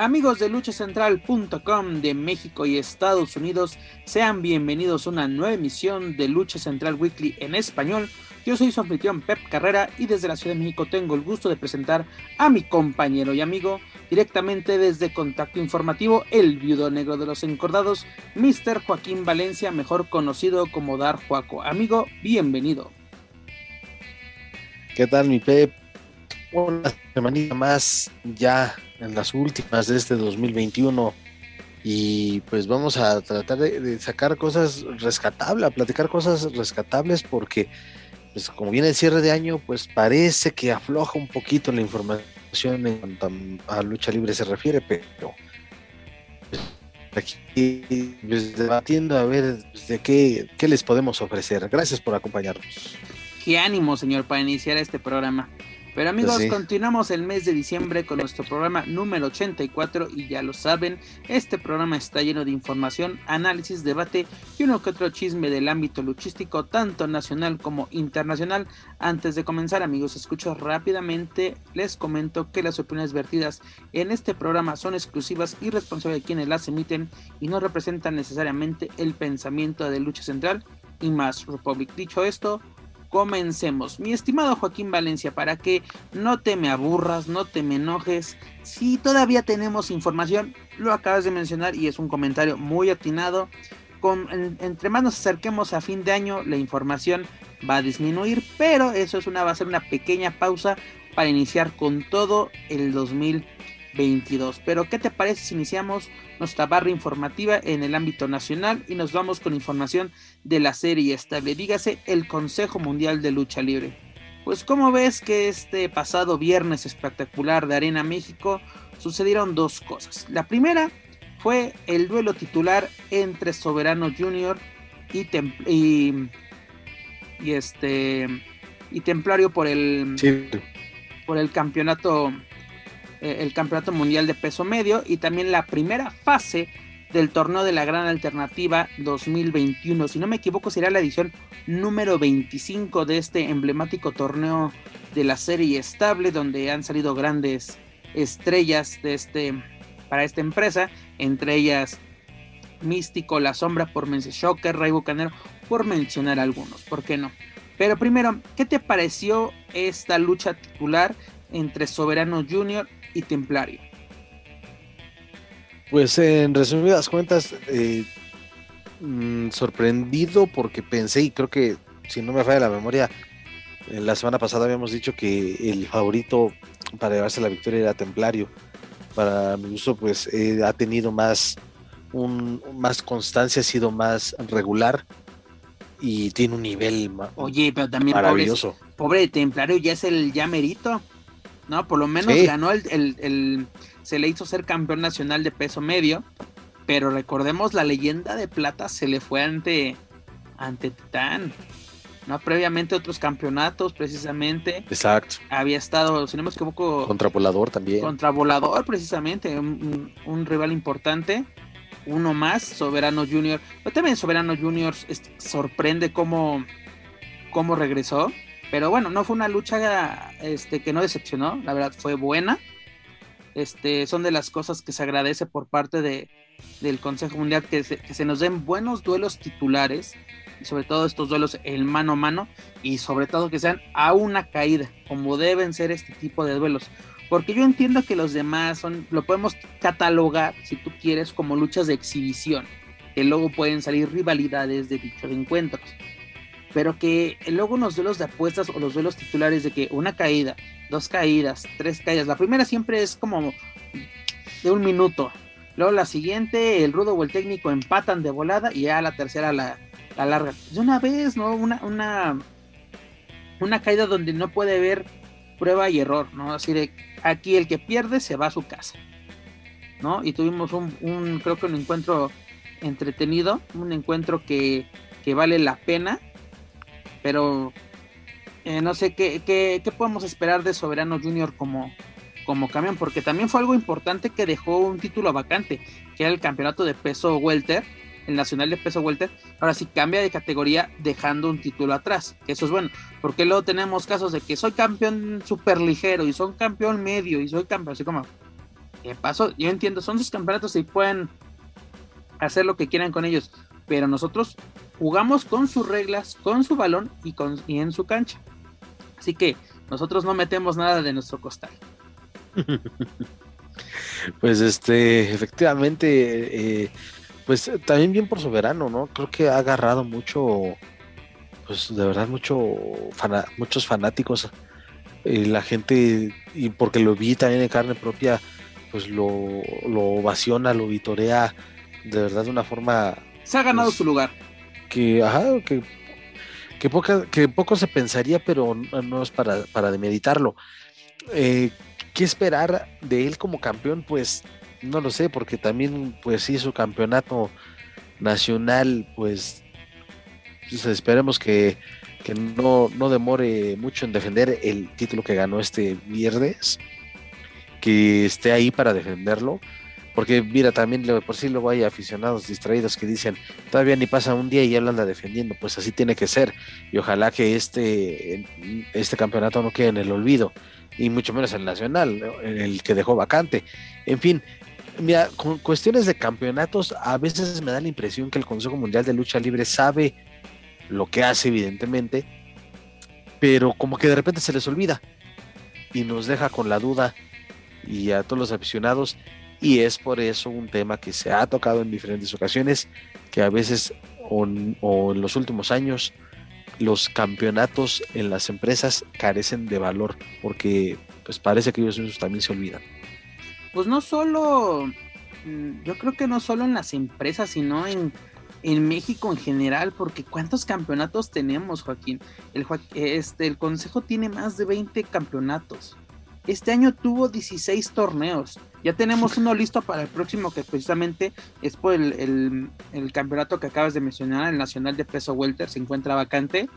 Amigos de luchacentral.com de México y Estados Unidos, sean bienvenidos a una nueva emisión de Lucha Central Weekly en español. Yo soy su anfitrión Pep Carrera y desde la Ciudad de México tengo el gusto de presentar a mi compañero y amigo directamente desde Contacto Informativo, el viudo negro de los encordados, Mr. Joaquín Valencia, mejor conocido como Dar Juaco. Amigo, bienvenido. ¿Qué tal mi Pep? Una semanita más ya en las últimas de este 2021 y pues vamos a tratar de, sacar cosas rescatables, a platicar cosas rescatables porque pues como viene el cierre de año pues parece que afloja un poquito la información en cuanto a, lucha libre se refiere, pero pues, aquí pues, debatiendo a ver pues, de qué, qué les podemos ofrecer. Gracias por acompañarnos. Qué ánimo, señor, para iniciar este programa. Pero amigos, Pues sí. continuamos el mes de diciembre con nuestro programa número 84 y ya lo saben, este programa está lleno de información, análisis, debate y uno que otro chisme del ámbito luchístico, tanto nacional como internacional. Antes de comenzar, amigos, escucho rápidamente, les comento que las opiniones vertidas en este programa son exclusivas y responsables de quienes las emiten y no representan necesariamente el pensamiento de Lucha Central y más Republic. Dicho esto, comencemos. Mi estimado Joaquín Valencia, para que no te me aburras, no te me enojes, si todavía tenemos información, lo acabas de mencionar y es un comentario muy atinado. Con, en- entre más nos acerquemos a fin de año, la información va a disminuir, pero eso es una, va a ser una pequeña pausa para iniciar con todo el 2022. Pero, ¿qué te parece si iniciamos nuestra barra informativa en el ámbito nacional y nos vamos con información de la serie estable, dígase el Consejo Mundial de Lucha Libre. Pues como ves que este pasado viernes espectacular de Arena México sucedieron dos cosas. La primera fue el duelo titular entre Soberano Junior y, y, y este y Templario por el Sí, por el campeonato eh, el campeonato mundial de peso medio y también la primera fase del torneo de la gran alternativa 2021 si no me equivoco será la edición número 25 de este emblemático torneo de la serie estable donde han salido grandes estrellas de este para esta empresa entre ellas Místico, La Sombra por Shocker, Ray Bucanero por mencionar algunos, ¿por qué no? Pero primero, ¿qué te pareció esta lucha titular entre Soberano Junior y Templario? Pues en resumidas cuentas, eh, mm, sorprendido porque pensé y creo que si no me falla la memoria, en la semana pasada habíamos dicho que el favorito para llevarse la victoria era Templario. Para mi gusto, pues eh, ha tenido más, un, más constancia, ha sido más regular y tiene un nivel Oye, pero también pobre, maravilloso. pobre Templario ya es el ya merito, ¿no? Por lo menos Sí. ganó el, el- el- se le hizo ser campeón nacional de peso medio, pero recordemos la leyenda de plata se le fue ante, ante Titán, ¿no? Previamente otros campeonatos, precisamente, Exacto. había estado, si no me equivoco, Contra Volador también. contra Volador, precisamente, un, rival importante. Uno más, Soberano Junior. Pero también Soberano Junior sorprende cómo, cómo regresó. Pero bueno, no fue una lucha este, que no decepcionó. La verdad fue buena. Este, son de las cosas que se agradece por parte de, del Consejo Mundial que se, que se nos den buenos duelos titulares. Sobre todo estos duelos el mano a mano. Y sobre todo que sean a una caída. Como deben ser este tipo de duelos. Porque yo entiendo que los demás son, lo podemos catalogar, si tú quieres, como luchas de exhibición, que luego pueden salir rivalidades de dichos encuentros. pero que luego unos duelos de apuestas o los duelos titulares de que una caída, dos caídas, tres caídas, la primera siempre es como de un minuto, luego la siguiente el rudo o el técnico empatan de volada y ya la tercera la, la larga. De una vez, ¿no? Una, una, una caída donde no puede haber prueba y error, ¿no? Así de aquí el que pierde se va a su casa, ¿no? Y tuvimos un, un creo que un encuentro entretenido, un encuentro que, que vale la pena, pero eh, no sé ¿qué, qué, qué, podemos esperar de Soberano Junior como, como camión, porque también fue algo importante que dejó un título vacante, que era el campeonato de peso welter, el nacional de peso welter, ahora sí cambia de categoría dejando un título atrás, que eso es bueno, porque luego tenemos casos de que soy campeón super ligero y soy campeón medio y soy campeón, así como, ¿qué pasó? Yo entiendo, son sus campeonatos y pueden hacer lo que quieran con ellos, pero nosotros jugamos con sus reglas, con su balón y, con, y en su cancha. Así que nosotros no metemos nada de nuestro costal. pues este, efectivamente, eh, pues también bien por soberano, ¿no? Creo que ha agarrado mucho, pues de verdad mucho, muchos fanáticos. Eh, la gente, y porque lo vi también en carne propia, pues lo, lo ovaciona, lo vitorea de verdad de una forma. Se ha ganado pues, su lugar. Que, ajá, que, que, poca, que poco se pensaría, pero no es para, para demeditarlo. Eh, ¿Qué esperar de él como campeón? Pues no lo sé, porque también, pues sí, su campeonato nacional, pues, pues esperemos que, que no, no demore mucho en defender el título que ganó este viernes, que esté ahí para defenderlo porque mira, también por sí luego hay aficionados distraídos que dicen, todavía ni pasa un día y lo anda defendiendo, pues así tiene que ser. Y ojalá que este, este campeonato no quede en el olvido, y mucho menos el nacional, el que dejó vacante. En fin, mira, con cuestiones de campeonatos, a veces me da la impresión que el Consejo Mundial de Lucha Libre sabe lo que hace, evidentemente, pero como que de repente se les olvida y nos deja con la duda y a todos los aficionados y es por eso un tema que se ha tocado en diferentes ocasiones, que a veces o, en los últimos años los campeonatos en las empresas carecen de valor, porque pues parece que ellos mismos también se olvidan. Pues no solo, mm, yo creo que no solo en las empresas, sino en, en México en general, porque ¿cuántos campeonatos tenemos, Joaquín? El, este, el Consejo tiene más de 20 campeonatos. Este año tuvo 16 torneos. Ya tenemos uno listo para el próximo, que precisamente es por el, el, campeonato que acabas de mencionar, el Nacional de Peso Welter, se encuentra vacante.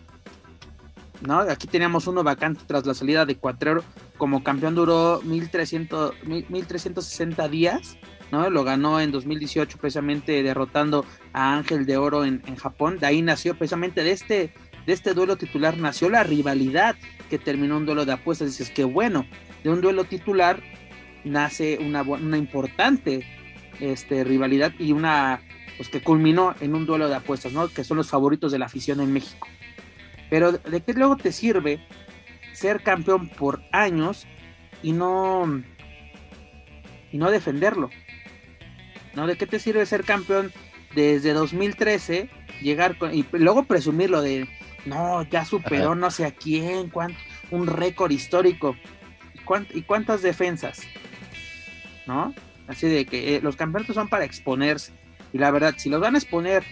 ¿no? Aquí teníamos uno vacante tras la salida de Cuatrero. Como campeón duró 1300, 1360 días. ¿no? Lo ganó en 2018 precisamente derrotando a Ángel de Oro en, en Japón. De ahí nació precisamente de este, de este duelo titular, nació la rivalidad que terminó un duelo de apuestas. Dices que bueno, de un duelo titular nace una, una importante este, rivalidad y una pues que culminó en un duelo de apuestas, ¿no? Que son los favoritos de la afición en México. Pero ¿de qué luego te sirve ser campeón por años y no y no defenderlo? ¿No? ¿De qué te sirve ser campeón desde 2013, llegar con, y luego presumirlo de no, ya superó no sé a quién, cuánto, un récord histórico? ¿Y cuántas defensas? ¿No? Así de que eh, los campeonatos son para exponerse. Y la verdad, si los van a exponer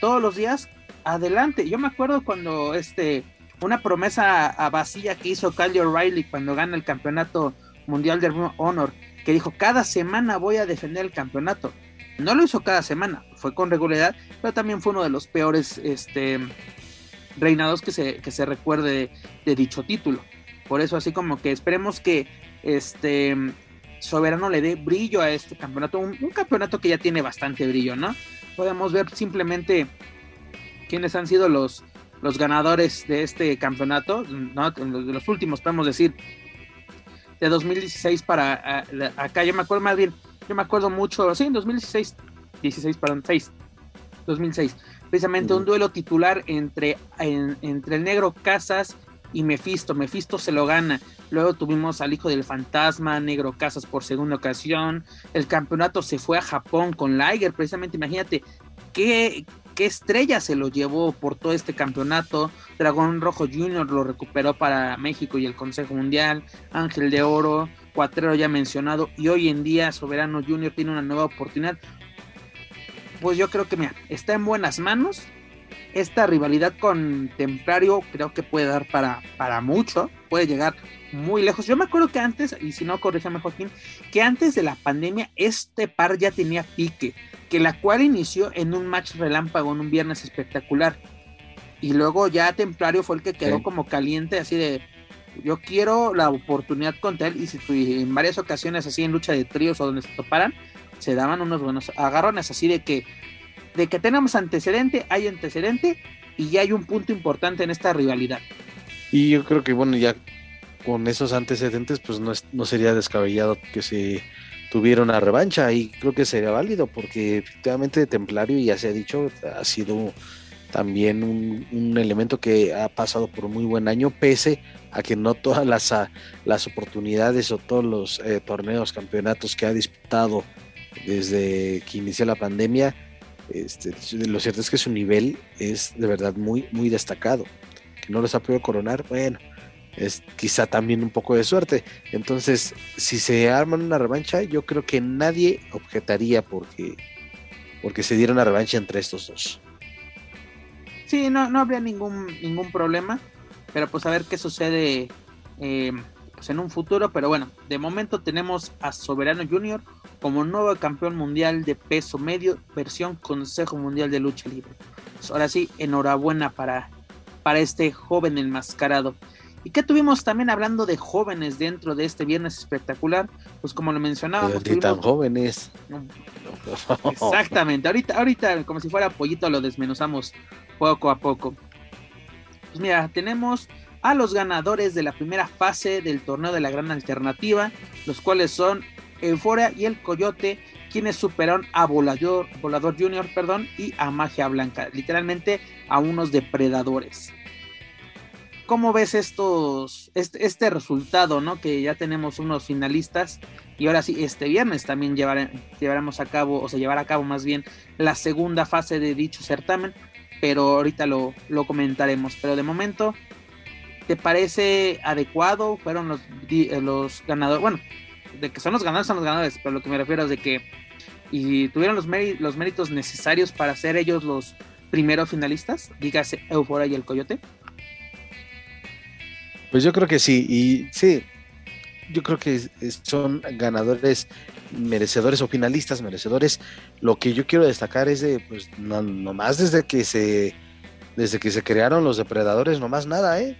todos los días, adelante. Yo me acuerdo cuando este una promesa vacía que hizo Kyle O'Reilly cuando gana el campeonato mundial de Honor, que dijo cada semana voy a defender el campeonato. No lo hizo cada semana, fue con regularidad, pero también fue uno de los peores este, reinados que se, que se recuerde de, de dicho título. Por eso así como que esperemos que este Soberano le dé brillo a este campeonato, un, un, campeonato que ya tiene bastante brillo, ¿no? Podemos ver simplemente quiénes han sido los, los ganadores de este campeonato, ¿no? De los últimos, podemos decir, de 2016 para a, acá, yo me acuerdo más bien, yo me acuerdo mucho, sí, en 2016, 16, perdón, 6, 2006, precisamente uh -huh. un duelo titular entre, en, entre el negro Casas y Mephisto. Mephisto se lo gana. Luego tuvimos al hijo del fantasma, Negro Casas por segunda ocasión. El campeonato se fue a Japón con Liger, precisamente. Imagínate qué, qué estrella se lo llevó por todo este campeonato. Dragón Rojo Junior lo recuperó para México y el Consejo Mundial. Ángel de Oro, Cuatrero ya mencionado. Y hoy en día Soberano Junior tiene una nueva oportunidad. Pues yo creo que mira, está en buenas manos. Esta rivalidad con Templario creo que puede dar para, para mucho. Puede llegar muy lejos. Yo me acuerdo que antes, y si no, corríjame Joaquín, que antes de la pandemia este par ya tenía pique, que la cual inició en un match relámpago en un viernes espectacular. Y luego ya Templario fue el que quedó como caliente, así de, yo quiero la oportunidad contra él, y si en varias ocasiones así en lucha de tríos o donde se toparan, se daban unos buenos agarrones, así de que, de que tenemos antecedente, hay antecedente, y ya hay un punto importante en esta rivalidad. Y yo creo que, bueno, ya con esos antecedentes, pues no, no sería descabellado que se tuviera una revancha y creo que sería válido porque efectivamente Templario, ya se ha dicho, ha sido también un, elemento que ha pasado por un muy buen año, pese a que no todas las, las oportunidades o todos los eh, torneos, campeonatos que ha disputado desde que inició la pandemia, este, lo cierto es que su nivel es de verdad muy, muy destacado. Que no los ha podido coronar, bueno, es quizá también un poco de suerte. Entonces, si se arman una revancha, yo creo que nadie objetaría porque, porque se diera una revancha entre estos dos. Sí, no, no habría ningún, ningún problema, pero pues a ver qué sucede eh, pues en un futuro. Pero bueno, de momento tenemos a Soberano Junior como nuevo campeón mundial de peso medio, versión Consejo Mundial de Lucha Libre. Pues ahora sí, enhorabuena para, para este joven enmascarado. ¿Y qué tuvimos también hablando de jóvenes dentro de este viernes espectacular? Pues como lo mencionábamos. De tan jóvenes. Exactamente. Ahorita, ahorita, como si fuera pollito, lo desmenuzamos poco a poco. Pues mira, tenemos a los ganadores de la primera fase del torneo de la gran alternativa, los cuales son Euforia y el Coyote, quienes superaron a Volador, Volador Junior, perdón, y a Magia Blanca, literalmente a unos depredadores. ¿Cómo ves estos, este, resultado, ¿no? Que ya tenemos unos finalistas y ahora sí, este viernes también llevaremos a cabo, o se llevará a cabo más bien, la segunda fase de dicho certamen, pero ahorita lo, lo comentaremos. Pero de momento, ¿te parece adecuado? Fueron los, eh, los ganadores, bueno, de que son los ganadores, son los ganadores, pero lo que me refiero es de que y tuvieron los, méritos necesarios para ser ellos los primeros finalistas, dígase Euphoria y el Coyote. Pues yo creo que sí, y sí, yo creo que son ganadores merecedores o finalistas merecedores. Lo que yo quiero destacar es de, pues, no, nomás desde que se, desde que se crearon los depredadores, nomás nada, ¿eh?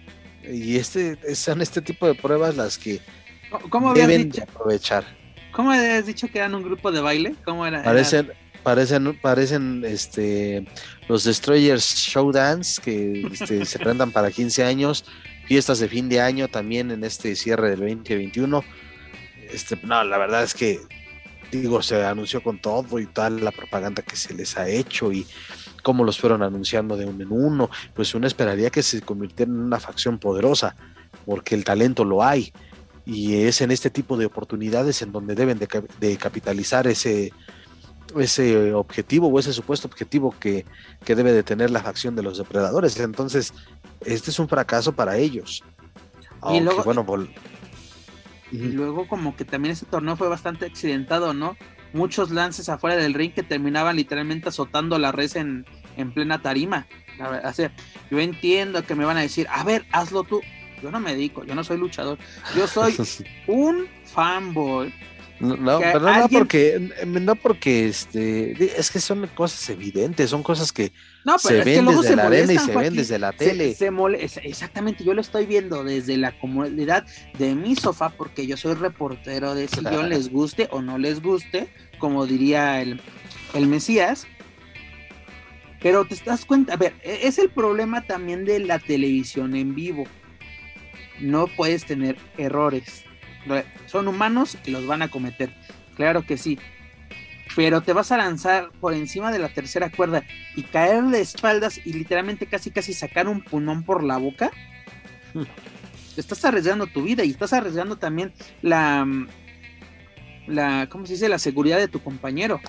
Y este, son este tipo de pruebas las que deben aprovechar. ¿Cómo habías dicho que eran un grupo de baile? ¿Cómo era? Parecen, parecen, parecen, este, los Destroyers Showdance que este, se prendan para 15 años fiestas de fin de año también en este cierre del 2021. Este, no, la verdad es que, digo, se anunció con todo y tal la propaganda que se les ha hecho y cómo los fueron anunciando de uno en uno, pues uno esperaría que se convirtieran en una facción poderosa, porque el talento lo hay y es en este tipo de oportunidades en donde deben de, de capitalizar ese, ese objetivo o ese supuesto objetivo que, debe de tener la facción de los depredadores. Entonces, este es un fracaso para ellos. y luego, bueno, y luego como que también ese torneo fue bastante accidentado, ¿no? Muchos lances afuera del ring que terminaban literalmente azotando la red en, en plena tarima. O sea, yo entiendo que me van a decir, a ver, hazlo tú. Yo no me dedico, yo no soy luchador. Yo soy un fanboy no, pero no porque, no porque este, es que son cosas evidentes, son cosas que se ven desde la arena y se ven desde la tele. exactamente, yo lo estoy viendo desde la comodidad de mi sofá, porque yo soy reportero de si yo les guste o no les guste, como diría el, el Mesías. Pero te das cuenta, a ver, e, es el problema también de la televisión en vivo. No puedes tener errores son humanos y los van a cometer. Claro que sí. Pero te vas a lanzar por encima de la tercera cuerda y caer de espaldas y literalmente casi casi sacar un pulmón por la boca. Estás arriesgando tu vida y estás arriesgando también la, la, ¿cómo se dice? La seguridad de tu compañero.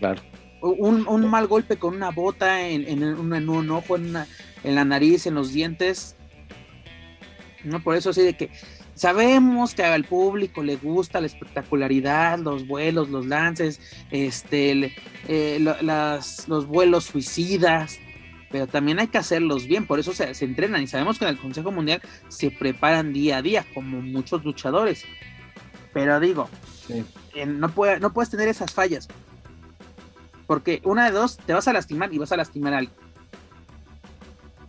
Claro. Un, mal golpe con una bota en, en, un, ojo, en, en la nariz, en los dientes. No, por eso sí de que sabemos que al público le gusta la espectacularidad, los vuelos, los lances, este, eh, los vuelos suicidas, pero también hay que hacerlos bien, por eso se, entrenan y sabemos que en el Consejo Mundial se preparan día a día, como muchos luchadores. Pero digo, eh, no, puede, no puedes tener esas fallas, porque una de dos, te vas a lastimar y vas a lastimar a alguien.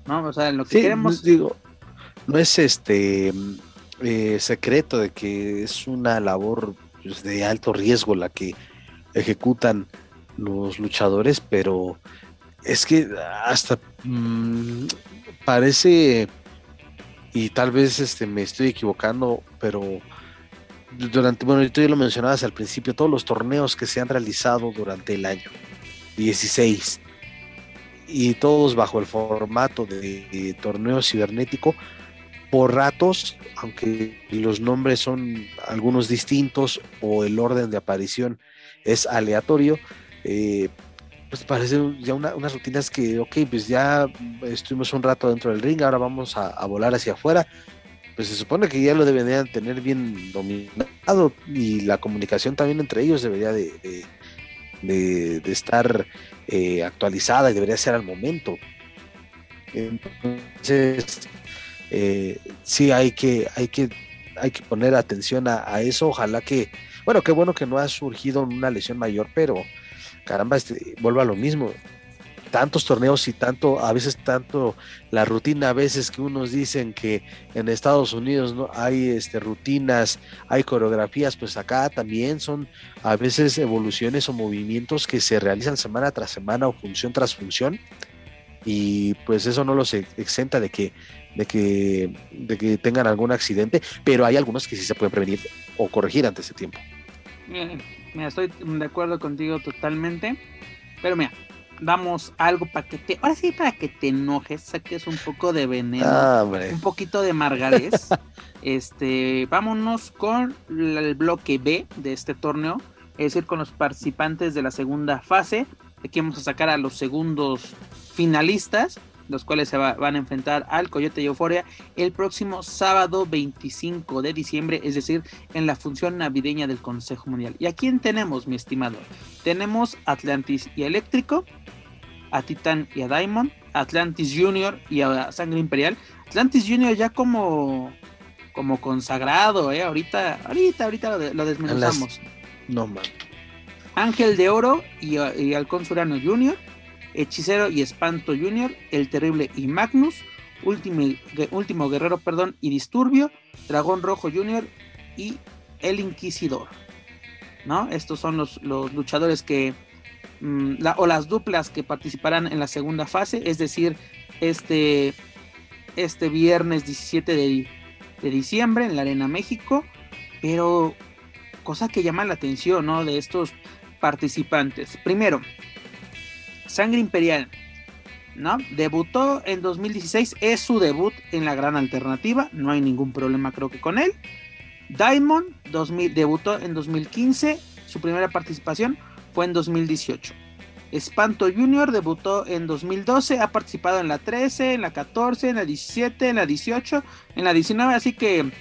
¿No? O sea, lo que queremos. Digo, no es este eh, secreto de que es una labor pues, de alto riesgo la que ejecutan los luchadores, pero es que hasta mm, parece, y tal vez este, me estoy equivocando, pero durante, bueno, tú ya lo mencionabas al principio, todos los torneos que se han realizado durante el año, 16, y todos bajo el formato de, torneo cibernético, por ratos, aunque los nombres son algunos distintos o el orden de aparición es aleatorio, eh, pues parece ya unas rutinas que, ok, pues ya estuvimos un rato dentro del ring, ahora vamos a, volar hacia afuera. Pues se supone que ya lo deberían tener bien dominado y la comunicación también entre ellos debería de, de, estar eh, actualizada y debería ser al momento. Entonces, eh, sí hay que, hay que, hay que poner atención a, a, eso. Ojalá que, bueno, qué bueno que no ha surgido una lesión mayor, pero caramba, este, vuelvo a lo mismo. Tantos torneos y tanto, a veces tanto la rutina, a veces que unos dicen que en Estados Unidos no hay este, rutinas, hay coreografías, pues acá también son a veces evoluciones o movimientos que se realizan semana tras semana o función tras función y pues eso no los exenta de que de que de que tengan algún accidente, pero hay algunos que sí se pueden prevenir o corregir antes de tiempo. Mira, estoy de acuerdo contigo totalmente. Pero mira, damos algo para que te. Ahora sí, para que te enojes, saques un poco de veneno, ah, un poquito de margarés. este, vámonos con el bloque B de este torneo, es decir, con los participantes de la segunda fase. Aquí vamos a sacar a los segundos finalistas los cuales se van a enfrentar al Coyote y Euforia el próximo sábado 25 de diciembre, es decir, en la función navideña del Consejo Mundial. ¿Y a quién tenemos, mi estimado? Tenemos Atlantis y Eléctrico, a Titan y a Diamond, Atlantis Junior y a Sangre Imperial. Atlantis Junior ya como como consagrado, ¿eh? Ahorita, ahorita, ahorita lo, desmenuzamos. No, man. Ángel de Oro y, y Halcón Surano Junior. Hechicero y Espanto Jr., El Terrible y Magnus, Último, Último Guerrero perdón, y Disturbio, Dragón Rojo Jr. y El Inquisidor. ¿no? Estos son los, los luchadores que, mm, o las duplas que participarán en la segunda fase, es decir, este, este viernes 17 de, de diciembre en la Arena México, pero cosa que llama la atención ¿no? de estos participantes. Primero, Sangre Imperial, ¿no? Debutó en 2016, es su debut en la gran alternativa, no hay ningún problema creo que con él. Diamond 2000, debutó en 2015, su primera participación fue en 2018. Espanto Junior debutó en 2012, ha participado en la 13, en la 14, en la 17, en la 18, en la 19, así que...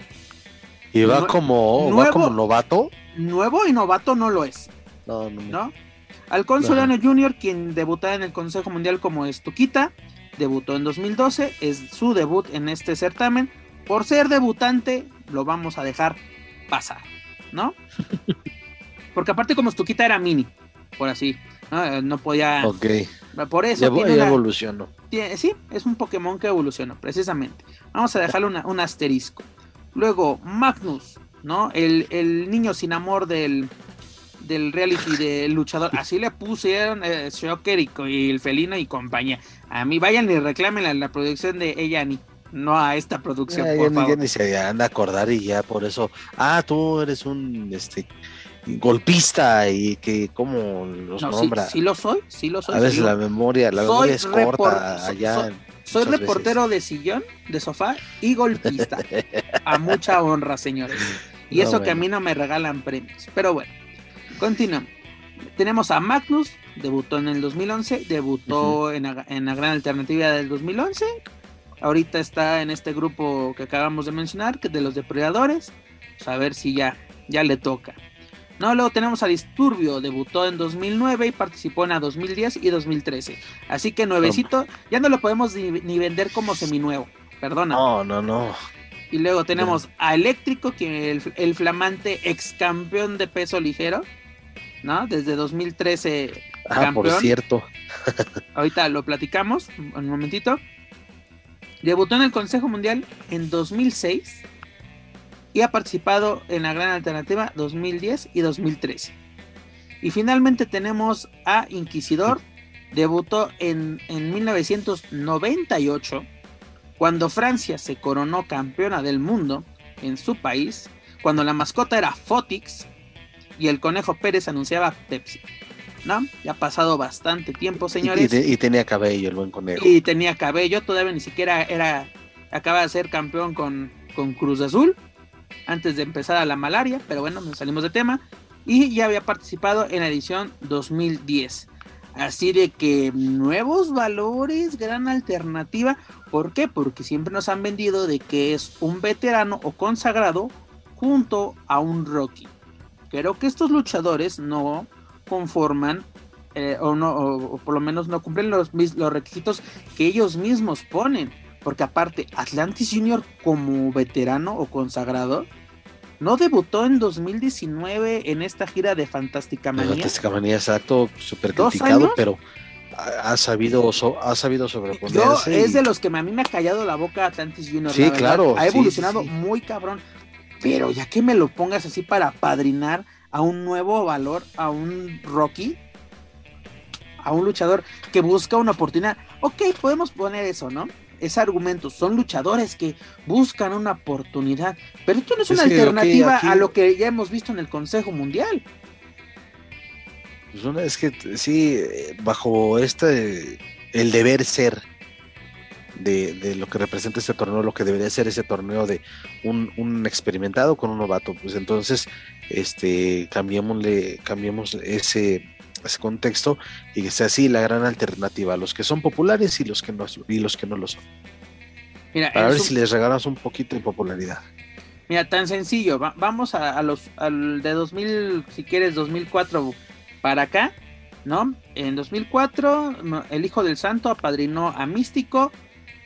¿Y va, como, ¿va como novato? Nuevo y novato no lo es. No, no. ¿no? Alcón Solano Jr., quien debutó en el Consejo Mundial como Estuquita, debutó en 2012, es su debut en este certamen. Por ser debutante, lo vamos a dejar pasar, ¿no? Porque aparte como Estuquita era mini, por así, no, podía... Ok. Por eso... Ya, evolucionó. sí, es un Pokémon que evolucionó, precisamente. Vamos a dejarle un asterisco. Luego, Magnus, ¿no? El, el niño sin amor del, del reality del luchador. Así le pusieron eh, Shocker y, el felino y compañía. A mí vayan y reclamen la, la producción de ella ni no a esta producción, por favor. ni se anda a acordar y ya por eso, ah, tú eres un este golpista y que como los nombra. Sí, lo soy, sí lo soy. A veces la memoria, la memoria es corta allá. Soy, reportero de sillón, de sofá y golpista. a mucha honra, señores. Y eso que a mí no me regalan premios. Pero bueno, Continuamos. Tenemos a Magnus, debutó en el 2011, debutó en, la, en la gran alternativa del 2011. Ahorita está en este grupo que acabamos de mencionar, que es de los depredadores. Pues a ver si ya, ya le toca. No, luego tenemos a Disturbio, debutó en 2009 y participó en la 2010 y 2013. Así que nuevecito, ya no lo podemos ni, vender como seminuevo, perdona. No, no, no. Y luego tenemos a Eléctrico, que el, el flamante ex campeón de peso ligero, ¿no? Desde 2013. Ah, por cierto. Ahorita lo platicamos, un momentito. Debutó en el Consejo Mundial en 2006 y ha participado en la Gran Alternativa 2010 y 2013. Y finalmente tenemos a Inquisidor, debutó en, en 1998, cuando Francia se coronó campeona del mundo en su país, cuando la mascota era Fotix y el conejo Pérez anunciaba Pepsi. ¿No? Ya ha pasado bastante tiempo, señores. Y, tenía cabello el buen conejo. Y tenía cabello, todavía ni siquiera era, acaba de ser campeón con, con Cruz Azul antes de empezar a la malaria, pero bueno, nos salimos de tema. Y ya había participado en la edición 2010. Así de que nuevos valores, gran alternativa. ¿Por qué? Porque siempre nos han vendido de que es un veterano o consagrado junto a un Rocky. Creo que estos luchadores no conforman eh, o, no, o, por lo menos no cumplen los, los requisitos que ellos mismos ponen. Porque aparte, Atlantis Junior como veterano o consagrado, no debutó en 2019 en esta gira de Fantástica Manía. Fantástica Manía, exacto, súper criticado, pero ha sabido, ha sabido sobreponerse. es de los que a mí me ha callado la boca Atlantis Junior. Sí, claro. Ha evolucionado muy cabrón. Pero ya que me lo pongas así para padrinar a un nuevo valor, a un Rocky, a un luchador que busca una oportunidad. Ok, podemos poner eso, ¿no? Ese argumento. Son luchadores que buscan una oportunidad. Pero esto no es, una alternativa a lo que ya hemos visto en el Consejo Mundial. Pues es que sí, bajo este, el deber ser de, lo que representa este torneo, lo que debería ser ese torneo de un, experimentado con un novato, pues entonces, este, cambiémosle, cambiemos ese, ese contexto y que sea así la gran alternativa a los que son populares y los que no, y los que no lo son. Mira, Para ver si les regalas un poquito de popularidad. Mira, tan sencillo, vamos a, los al de 2000, si quieres 2004 para acá, ¿no? En 2004 el Hijo del Santo apadrinó a Místico,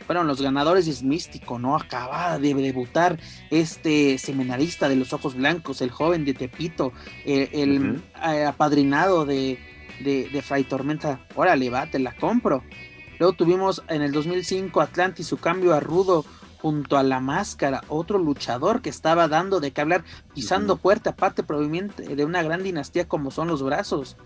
fueron los ganadores es Místico, ¿no? Acaba de debutar este seminarista de los ojos blancos, el joven de Tepito, el, eh, apadrinado de, de, Fray Tormenta. Órale, va, te la compro. Luego tuvimos en el 2005 Atlantis su cambio a Rudo junto a la máscara, otro luchador que estaba dando de qué hablar, pisando fuerte, aparte probablemente de una gran dinastía como son los brazos.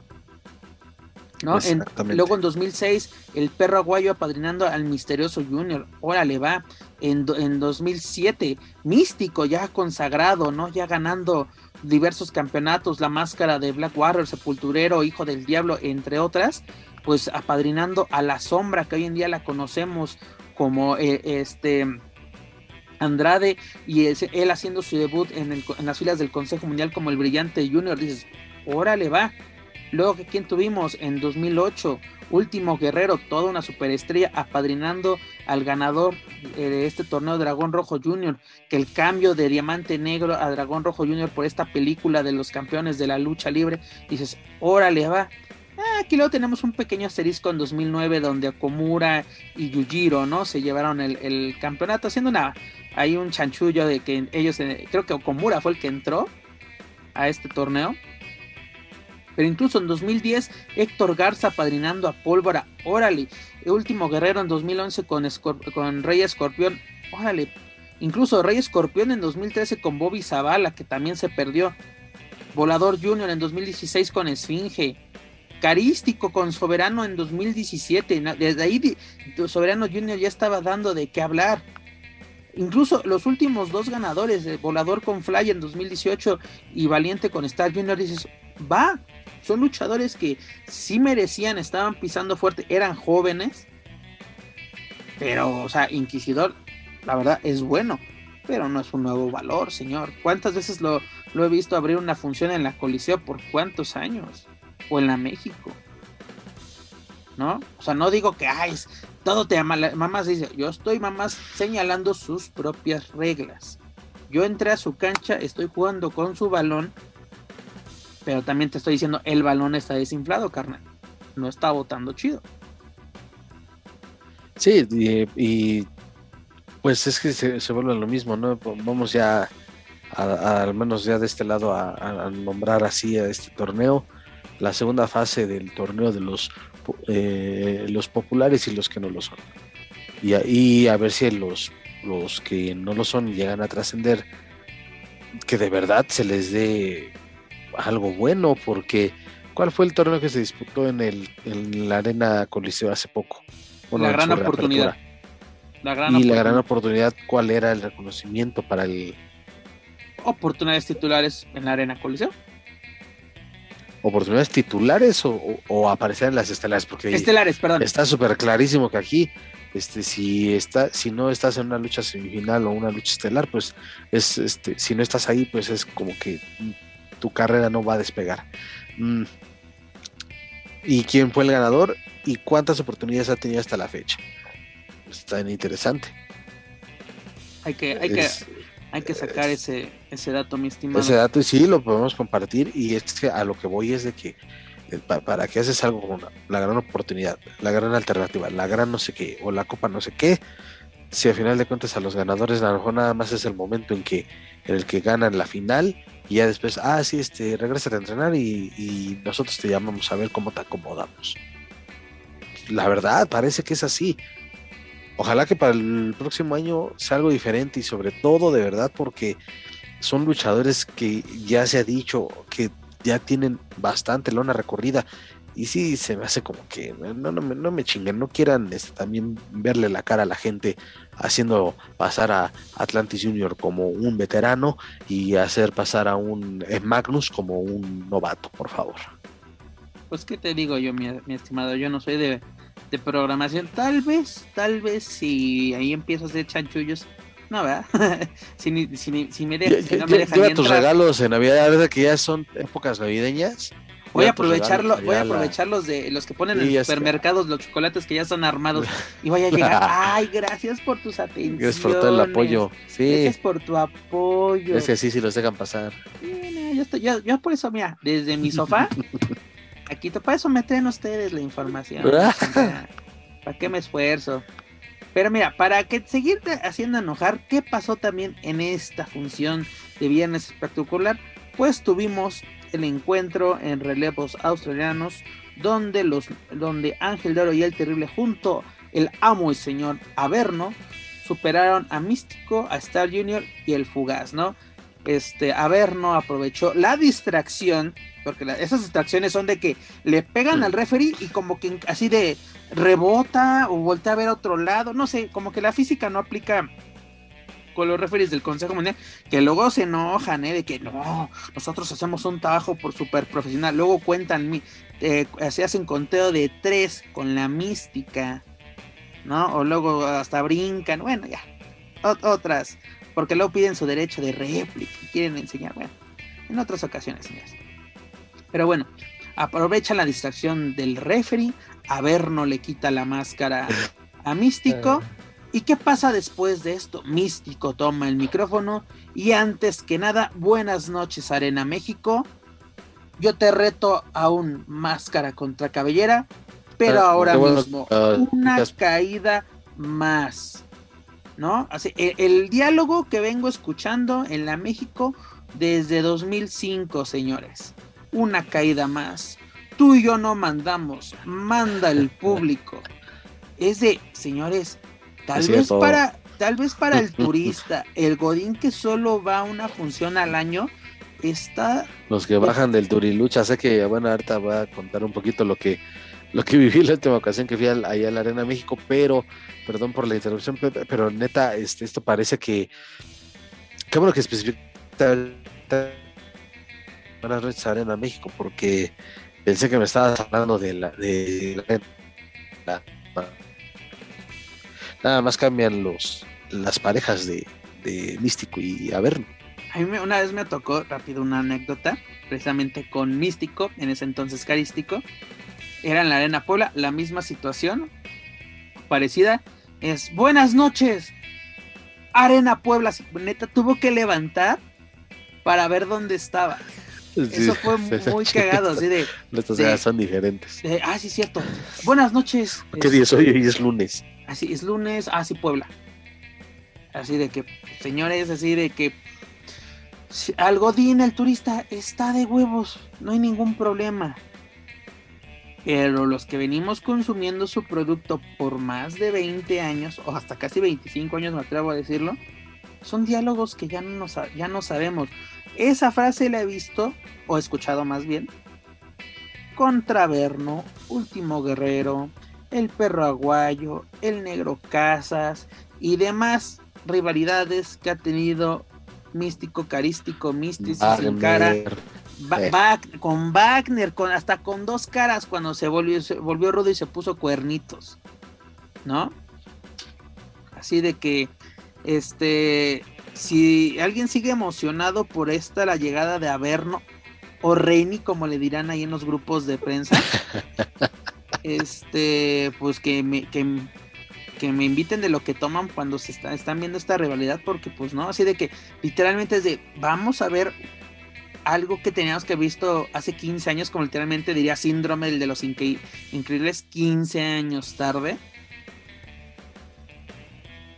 ¿No? luego en 2006, el perro aguayo apadrinando al misterioso Junior, órale va. En, en 2007, Místico ya consagrado, ¿no? Ya ganando diversos campeonatos, la máscara de Black Warrior, Sepulturero, Hijo del Diablo, entre otras, pues apadrinando a la sombra que hoy en día la conocemos como eh, este Andrade y él haciendo su debut en, en las filas del Consejo Mundial como el brillante Junior, dices, órale va, Luego, ¿quién tuvimos? En 2008, Último Guerrero, toda una superestrella, apadrinando al ganador eh, de este torneo Dragón Rojo Junior. Que el cambio de Diamante Negro a Dragón Rojo Junior por esta película de los campeones de la lucha libre, dices, órale, va. Ah, aquí luego tenemos un pequeño asterisco en 2009 donde Okomura y Yujiro, ¿no? Se llevaron el, campeonato haciendo una, hay un chanchullo de que ellos, eh, creo que Okomura fue el que entró a este torneo pero incluso en 2010, Héctor Garza padrinando a Pólvora, órale. El último guerrero en 2011 con, Rey Escorpión, órale. Incluso Rey Escorpión en 2013 con Bobby Zavala, que también se perdió. Volador Junior en 2016 con Esfinge. Carístico con Soberano en 2017. Desde ahí Soberano Junior ya estaba dando de qué hablar. Incluso los últimos dos ganadores, Volador con Fly en 2018 y Valiente con Star Junior, dices, va, son luchadores que sí merecían, estaban pisando fuerte, eran jóvenes. Pero, o sea, Inquisidor, la verdad, es bueno. Pero no es un nuevo valor, señor. ¿Cuántas veces lo, he visto abrir una función en la Coliseo por cuántos años? O en la México. ¿no? O sea, no digo que, ay, todo te llama. Mamás dice, yo estoy, mamás, señalando sus propias reglas. Yo entré a su cancha, estoy jugando con su balón, pero también te estoy diciendo, el balón está desinflado, carnal. No está botando chido. Sí, y, pues es que se, vuelve lo mismo, ¿no? Vamos ya, al menos ya de este lado, a, nombrar así a este torneo, la segunda fase del torneo de los, eh, los populares y los que no lo son. Y, ahí a ver si los, los que no lo son llegan a trascender, que de verdad se les dé algo bueno, porque ¿cuál fue el torneo que se disputó en, el, en la Arena Coliseo hace poco? la gran oportunidad. y la gran oportunidad, ¿cuál era el reconocimiento para el... Oportunidades titulares en la Arena Coliseo. ¿Oportunidades titulares o, aparecer en las estelares? Porque estelares, perdón. Está súper clarísimo que aquí, este, si está, si no estás en una lucha semifinal o una lucha estelar, pues es, este, si no estás ahí, pues es como que tu carrera no va a despegar. Mm. ¿Y quién fue el ganador? y cuántas oportunidades ha tenido hasta la fecha. Está interesante. Hay que, hay que, hay que sacar ese, ese dato, mi estimado. Ese dato, y sí, lo podemos compartir. Y es que a lo que voy es de que para, que haces algo como la gran oportunidad, la gran alternativa, la gran no sé qué, o la copa no sé qué, si al final de cuentas a los ganadores a lo mejor nada más es el momento en que en el que ganan la final y ya después, ah, sí, este, regresa a entrenar y, y nosotros te llamamos a ver cómo te acomodamos la verdad, parece que es así. Ojalá que para el próximo año sea algo diferente y sobre todo de verdad porque son luchadores que ya se ha dicho que ya tienen bastante lona recorrida y sí se me hace como que no, no, no me chinguen, no quieran este, también verle la cara a la gente haciendo pasar a Atlantis Junior como un veterano y hacer pasar a un Magnus como un novato, por favor. Pues qué te digo yo, mi, mi estimado, yo no soy de de programación. Tal vez, tal vez si ahí empiezo a hacer chanchullos. No, ¿verdad? si, me, dejan. tus regalos en Navidad, verdad que ya son épocas navideñas. Voy a aprovecharlo, voy a aprovechar los de los que ponen en los supermercados, los chocolates que ya son armados. Y voy a llegar. Ay, gracias por tus atenciones. Gracias por todo el apoyo. Sí. Gracias por tu apoyo. Es que sí, sí los dejan pasar. yo, estoy, yo, yo por eso, mira, desde mi sofá Aquí para eso me traen ustedes la información. ¿Para qué me esfuerzo? Pero mira, para que seguirte haciendo enojar, ¿qué pasó también en esta función de viernes espectacular? Pues tuvimos el encuentro en relevos australianos donde los donde Ángel de Oro y el Terrible junto el amo y señor Averno superaron a Místico, a Star Junior y el Fugaz, ¿no? Este Averno aprovechó la distracción porque esas distracciones son de que le pegan al referee y como que así de rebota o voltea a ver a otro lado, no sé, como que la física no aplica los referees del Consejo Mundial, que luego se enojan, ¿eh? De que no, nosotros hacemos un trabajo por super profesional, luego cuentan, eh, se hacen conteo de tres con la mística, ¿no? O luego hasta brincan, bueno, ya, otras, porque luego piden su derecho de réplica, quieren enseñar, bueno, en otras ocasiones, señores. Pero bueno, aprovecha la distracción del referee. no le quita la máscara a Místico. ¿Y qué pasa después de esto? Místico toma el micrófono y antes que nada, buenas noches Arena México. Yo te reto a un máscara contra cabellera, pero ah, ahora mismo ah, una caída más. ¿No? Así, el, el, diálogo que vengo escuchando en la México desde 2005, señores una caída más. Tú y yo no mandamos, manda el público. Es de, señores, tal vez para, tal vez para el turista, el Godín que solo va a una función al año, está. Los que bajan del Turilucha, sé que bueno, ahorita voy a contar un poquito lo que lo que viví la última ocasión que fui ahí a la Arena México, pero, perdón por la interrupción, pero neta, este, esto parece que, qué bueno que especifica Buenas noches, Arena México, porque pensé que me estabas hablando de la, de nada más cambian los las parejas de, Místico y Averno. A mí una vez me tocó rápido una anécdota, precisamente con Místico, en ese entonces carístico, era en la Arena Puebla, la misma situación, parecida, es buenas noches, Arena Puebla, neta tuvo que levantar para ver dónde estaba. Eso fue muy cagado, así de. Nuestras son diferentes. ah, sí, cierto. Buenas noches. ¿Qué día es hoy? Hoy es lunes. Así, es lunes, así ah, Puebla. Así de que, señores, así de que. Al Godín, el turista, está de huevos, no hay ningún problema. Pero los que venimos consumiendo su producto por más de 20 años, o hasta casi 25 años, me atrevo a decirlo, son diálogos que ya no, ya no sabemos. Esa frase la he visto, o escuchado más bien, Contraverno, Último Guerrero, El Perro Aguayo, El Negro Casas y demás rivalidades que ha tenido Místico, Carístico, Místico, sin cara. con Wagner, con, hasta con dos caras cuando se volvió, se volvió rudo y se puso cuernitos. ¿No? Así de que, este, si alguien sigue emocionado por esta, la llegada de Averno, o Reini, como le dirán ahí en los grupos de prensa, este, pues que me, que, me inviten de lo que toman cuando se están viendo esta rivalidad, porque pues no, así de que literalmente es de, vamos a ver algo que teníamos que visto hace 15 años, como literalmente diría síndrome de los increíbles 15 años tarde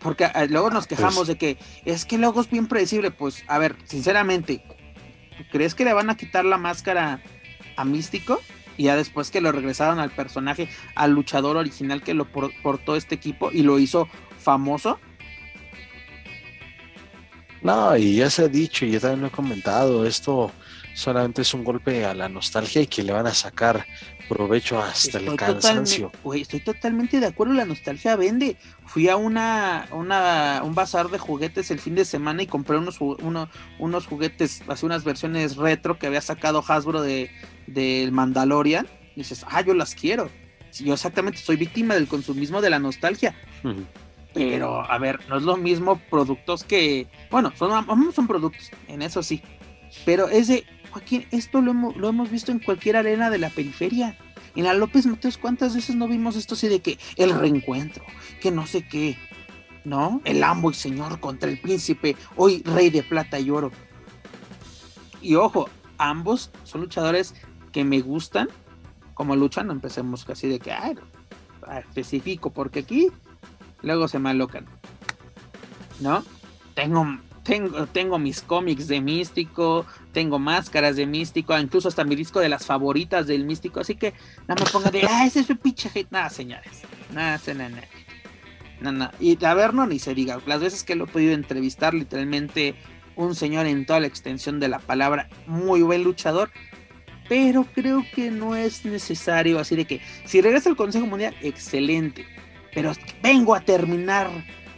porque eh, luego nos quejamos pues de que es que luego es bien predecible. Pues, a ver, sinceramente, ¿crees que le van a quitar la máscara a Místico? Y ya después que lo regresaron al personaje, al luchador original que lo portó este equipo y lo hizo famoso. No, y ya se ha dicho, y ya también lo he comentado, esto solamente es un golpe a la nostalgia y que le van a sacar provecho hasta el cansancio. estoy totalmente de acuerdo, la nostalgia vende. Fui a una, una un bazar de juguetes el fin de semana y compré unos, unos juguetes, así unas versiones retro que había sacado Hasbro de del Mandalorian. Dices, ah, yo las quiero. yo exactamente soy víctima del consumismo de la nostalgia. Pero, a ver, no es lo mismo productos que. Bueno, son, son productos, en eso sí. Pero ese Joaquín, esto lo hemos, lo hemos visto en cualquier arena de la periferia. En la López Mateos, ¿cuántas veces no vimos esto así de que el reencuentro, que no sé qué, ¿no? El amo y señor contra el príncipe, hoy rey de plata y oro. Y ojo, ambos son luchadores que me gustan como luchan, no empecemos casi de que, ay, específico, porque aquí luego se me alocan, ¿no? Tengo tengo, tengo mis cómics de Místico, tengo máscaras de Místico, incluso hasta mi disco de las favoritas del Místico, así que no me ponga de, ah, ese es un pinche hate. Nada, señores, nada, nada, nada. Y no, ni se diga, las veces que lo he podido entrevistar, literalmente un señor en toda la extensión de la palabra, muy buen luchador, pero creo que no es necesario, así de que si regresa al Consejo Mundial, excelente, pero vengo a terminar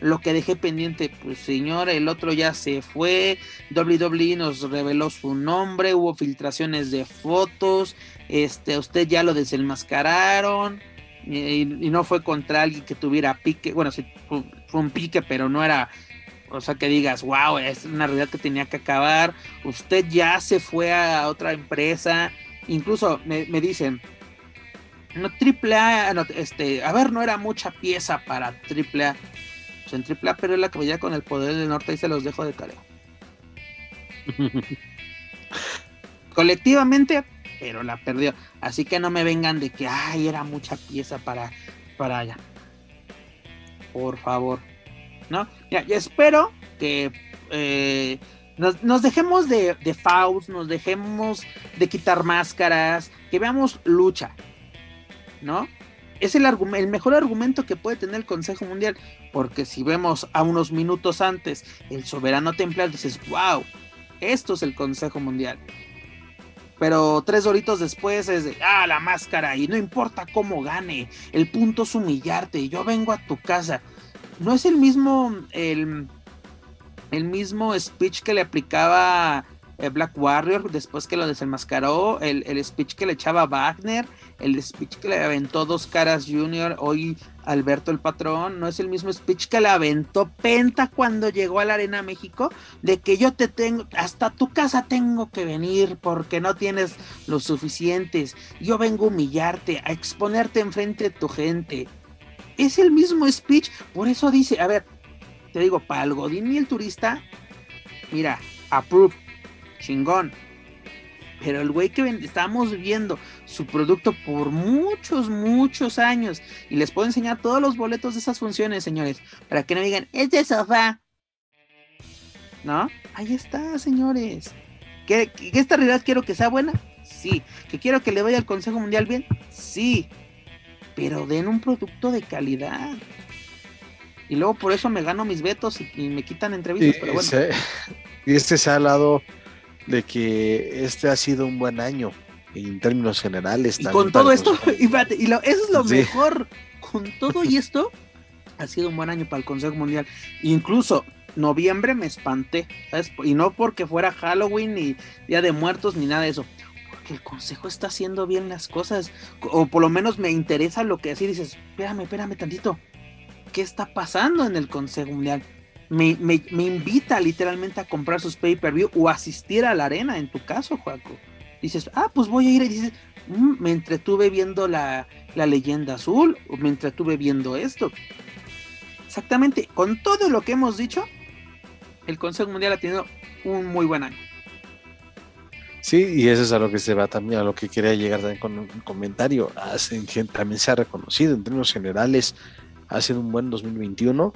lo que dejé pendiente, pues señor, el otro ya se fue, WWE nos reveló su nombre, hubo filtraciones de fotos, este, usted ya lo desenmascararon, y, no fue contra alguien que tuviera pique, bueno, sí, fue, un pique, pero no era, o sea, que digas, wow, es una realidad que tenía que acabar, usted ya se fue a otra empresa, incluso me, me dicen, no triple A, este, a ver, no era mucha pieza para triple A en AAA, pero es la cabellera con el poder del norte y se los dejo de tarea. Colectivamente, pero la perdió. Así que no me vengan de que, ay, era mucha pieza para, para allá. Por favor. ¿No? Ya, espero que eh, nos, dejemos de, de Faust, nos dejemos de quitar máscaras, que veamos lucha. ¿No? es el, mejor argumento que puede tener el Consejo Mundial, porque si vemos a unos minutos antes el soberano templar, dices, wow, esto es el Consejo Mundial. Pero tres horitos después es de, ah, la máscara, y no importa cómo gane, el punto es humillarte, yo vengo a tu casa. No es el mismo, el, el mismo speech que le aplicaba eh, Black Warrior, después que lo desenmascaró, el, el, speech que le echaba Wagner, el speech que le aventó Dos Caras Junior, hoy Alberto el Patrón, no es el mismo speech que le aventó Penta cuando llegó a la Arena México, de que yo te tengo, hasta tu casa tengo que venir porque no tienes lo suficientes, yo vengo a humillarte, a exponerte enfrente de tu gente. Es el mismo speech, por eso dice, a ver, te digo, para el Godín y el turista, mira, approve chingón. Pero el güey que estamos viendo su producto por muchos, muchos años. Y les puedo enseñar todos los boletos de esas funciones, señores. Para que no digan, es de sofá. ¿No? Ahí está, señores. ¿Que, que esta realidad quiero que sea buena? Sí. ¿Que quiero que le vaya al Consejo Mundial bien? Sí. Pero den un producto de calidad. Y luego por eso me gano mis vetos y, me quitan entrevistas. pero bueno. y este se ha hablado de que este ha sido un buen año en términos generales. Y con todo esto, y, eso es lo mejor, con todo y esto, ha sido un buen año para el Consejo Mundial. Incluso noviembre me espanté, ¿sabes? Y no porque fuera Halloween ni Día de Muertos ni nada de eso. Porque el Consejo está haciendo bien las cosas. O por lo menos me interesa lo que así dices, espérame, espérame tantito. ¿Qué está pasando en el Consejo Mundial? me, invita literalmente a comprar sus pay-per-view o asistir a la arena, en tu caso, Juaco. Dices, ah, pues voy a ir y dices, mm, me entretuve viendo la, la leyenda azul o me entretuve viendo esto. Exactamente, con todo lo que hemos dicho, el Consejo Mundial ha tenido un muy buen año. Sí, y eso es a lo que se va también, a lo que quería llegar también con un comentario. también se ha reconocido en términos generales, ha sido un buen 2021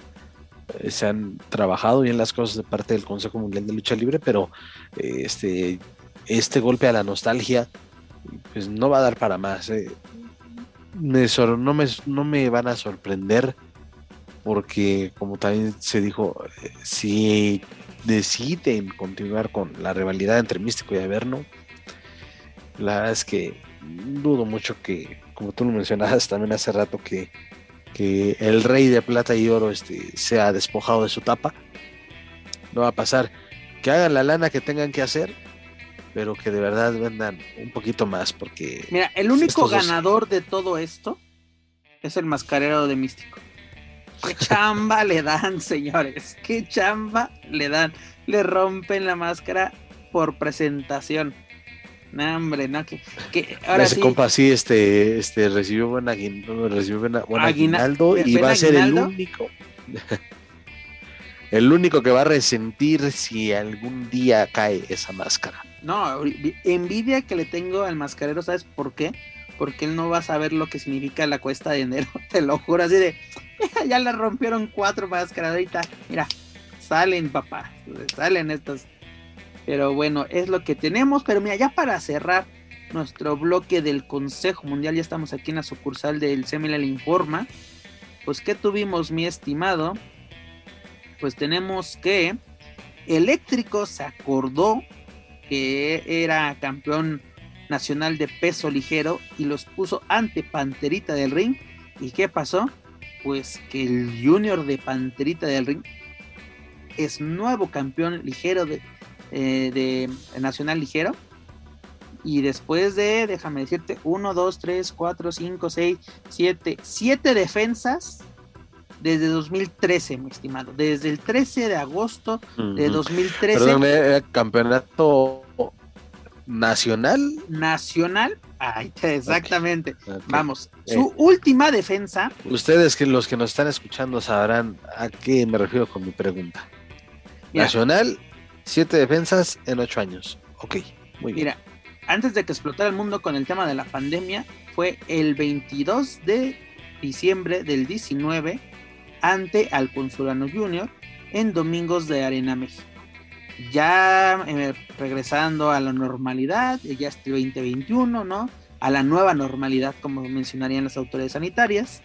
eh, se han trabajado bien las cosas de parte del Consejo Mundial de Lucha Libre, pero eh, este, este golpe a la nostalgia pues no va a dar para más. Eh. no, me, no me van a sorprender porque como también se dijo, si deciden continuar con la rivalidad entre Místico y Averno, la verdad es que dudo mucho que, como tú lo mencionabas también hace rato, que que el rey de plata y oro este, sea despojado de su tapa. No va a pasar. Que hagan la lana que tengan que hacer, pero que de verdad vendan un poquito más, porque... Mira, el único ganador de todo esto es el mascarero de Místico. ¿Qué chamba le dan, señores? ¿Qué chamba le dan? Le rompen la máscara por presentación. No, hombre, no, que, ahora Ese compa sí, este, este, recibió buen, recibió aguinaldo y va a ser el único, el único que va a resentir si algún día cae esa máscara. No, envidia que le tengo al mascarero, ¿sabes por qué? Porque él no va a saber lo que significa la cuesta de enero, te lo juro, así de, ya le rompieron cuatro máscaras, ahorita, mira, salen papá, salen estas pero bueno, es lo que tenemos. Pero mira, ya para cerrar nuestro bloque del Consejo Mundial, ya estamos aquí en la sucursal del Seminal Informa. Pues, ¿qué tuvimos, mi estimado? Pues tenemos que Eléctrico se acordó que era campeón nacional de peso ligero y los puso ante Panterita del Ring. ¿Y qué pasó? Pues que el Junior de Panterita del Ring es nuevo campeón ligero de, eh, de Nacional Ligero. Y después de, déjame decirte, 1, 2, 3, 4, 5, 6, 7, 7 defensas desde 2013, mi estimado. Desde el 13 de agosto de 2013. Perdón, ¿era campeonato nacional? Nacional, ahí exactamente. Vamos, eh. su última defensa. Ustedes que los que nos están escuchando sabrán a qué me refiero con mi pregunta. nacional Siete defensas en ocho años. Ok, muy bien. Mira, antes de que explotara el mundo con el tema de la pandemia, fue el 22 de diciembre del 19 ante Alfonso Junior en Domingos de Arena México. Ya eh, regresando a la normalidad, ya es el 2021, ¿no? A la nueva normalidad, como mencionarían las autoridades sanitarias.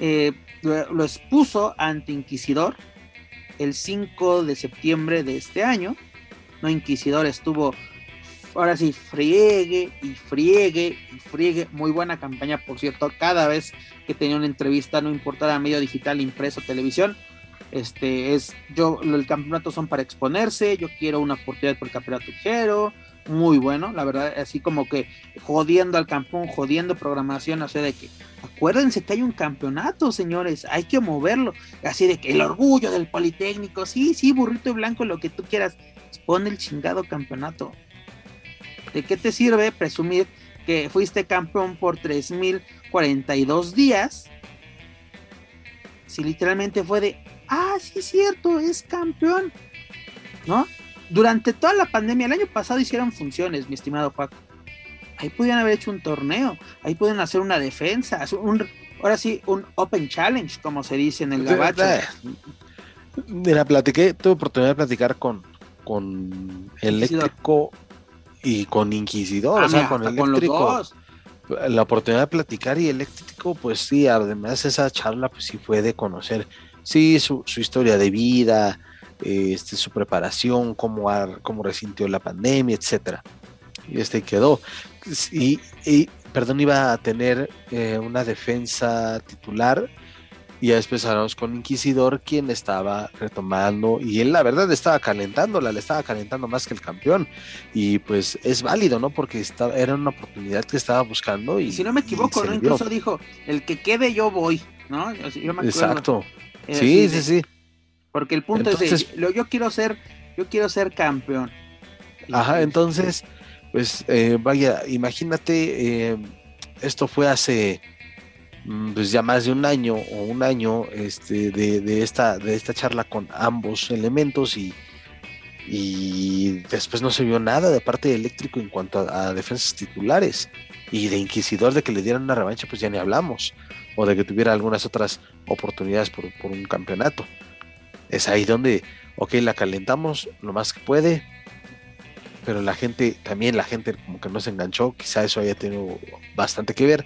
Eh, lo expuso ante Inquisidor, el 5 de septiembre de este año. No Inquisidor estuvo ahora sí friegue y friegue y friegue. Muy buena campaña, por cierto. Cada vez que tenía una entrevista, no importara medio digital, impreso, televisión, este es yo el campeonato son para exponerse, yo quiero una oportunidad por el campeonato quiero, muy bueno, la verdad, así como que jodiendo al campeón, jodiendo programación, o sea, de que acuérdense que hay un campeonato, señores, hay que moverlo, así de que el orgullo del Politécnico, sí, sí, burrito blanco, lo que tú quieras, pon el chingado campeonato. ¿De qué te sirve presumir que fuiste campeón por 3042 días? Si literalmente fue de, ah, sí cierto, es campeón, ¿no? Durante toda la pandemia, el año pasado hicieron funciones, mi estimado Paco. Ahí podían haber hecho un torneo, ahí pueden hacer una defensa, un, ahora sí, un Open Challenge, como se dice en el gabacho. Mira, platiqué, tuve oportunidad de platicar con, con Eléctrico y con Inquisidor, ah, o sea, con Eléctrico. La oportunidad de platicar y Eléctrico, pues sí, además esa charla, pues sí fue de conocer, sí, su, su historia de vida, este, su preparación, cómo, cómo resintió la pandemia, etcétera. Y este quedó. Y, perdón, iba a tener eh, una defensa titular. Y ya después hablamos con Inquisidor, quien estaba retomando, y él la verdad estaba calentándola, le estaba calentando más que el campeón. Y pues es válido, ¿no? Porque estaba, era una oportunidad que estaba buscando. Y, si no me equivoco, ¿no? Incluso dijo, el que quede yo voy, ¿no? Exacto. Sí, sí, sí. Porque el punto es, yo quiero ser, yo quiero ser campeón. Ajá, entonces, pues eh, vaya, imagínate, eh, esto fue hace mm, pues ya más de un año o un año este, de, esta, de esta charla con ambos elementos y, y después no se vio nada de parte de Eléctrico en cuanto a, defensas titulares. Y de Inquisidor de que le dieran una revancha pues ya ni hablamos. O de que tuviera algunas otras oportunidades por, por un campeonato es ahí donde, ok, la calentamos lo más que puede, pero la gente, también la gente como que no se enganchó, quizá eso haya tenido bastante que ver,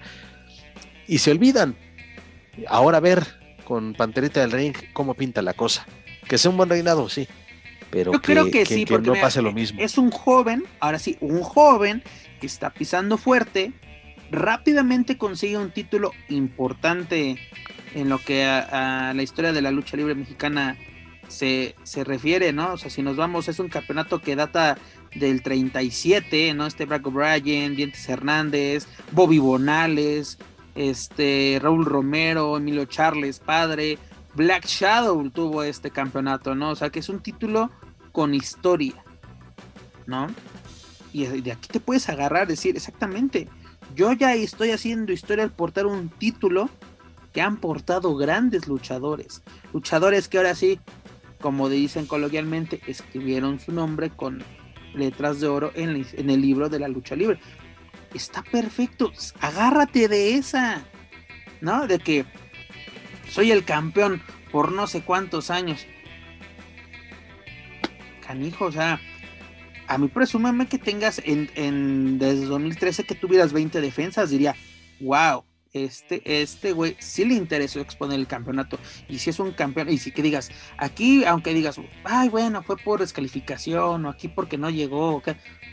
y se olvidan. Ahora ver con Panterita del Ring cómo pinta la cosa. Que sea un buen reinado, sí, pero que, creo que, sí, no pase lo mismo. Es un joven, ahora sí, un joven que está pisando fuerte, rápidamente consigue un título importante en lo que a la historia de la lucha libre mexicana se, refiere, ¿no? O sea, si nos vamos, es un campeonato que data del 37, ¿no? Este Braco O'Brien, Dientes Hernández, Bobby Bonales, este Raúl Romero, Emilio Charles, padre, Black Shadow tuvo este campeonato, ¿no? O sea, que es un título con historia, ¿no? Y de aquí te puedes agarrar, decir, exactamente, yo ya estoy haciendo historia al portar un título que han portado grandes luchadores, luchadores que ahora sí como dicen coloquialmente, escribieron su nombre con letras de oro en, el libro de la lucha libre. Está perfecto, agárrate de esa, ¿no? De que soy el campeón por no sé cuántos años. Canijo, o sea, a mí presúmeme que tengas en, en desde 2013 que tuvieras 20 defensas, diría, wow, este, este güey sí le interesó exponer el campeonato. Y si es un campeón, y si que digas, aquí, aunque digas, ay, bueno, fue por descalificación, o aquí porque no llegó,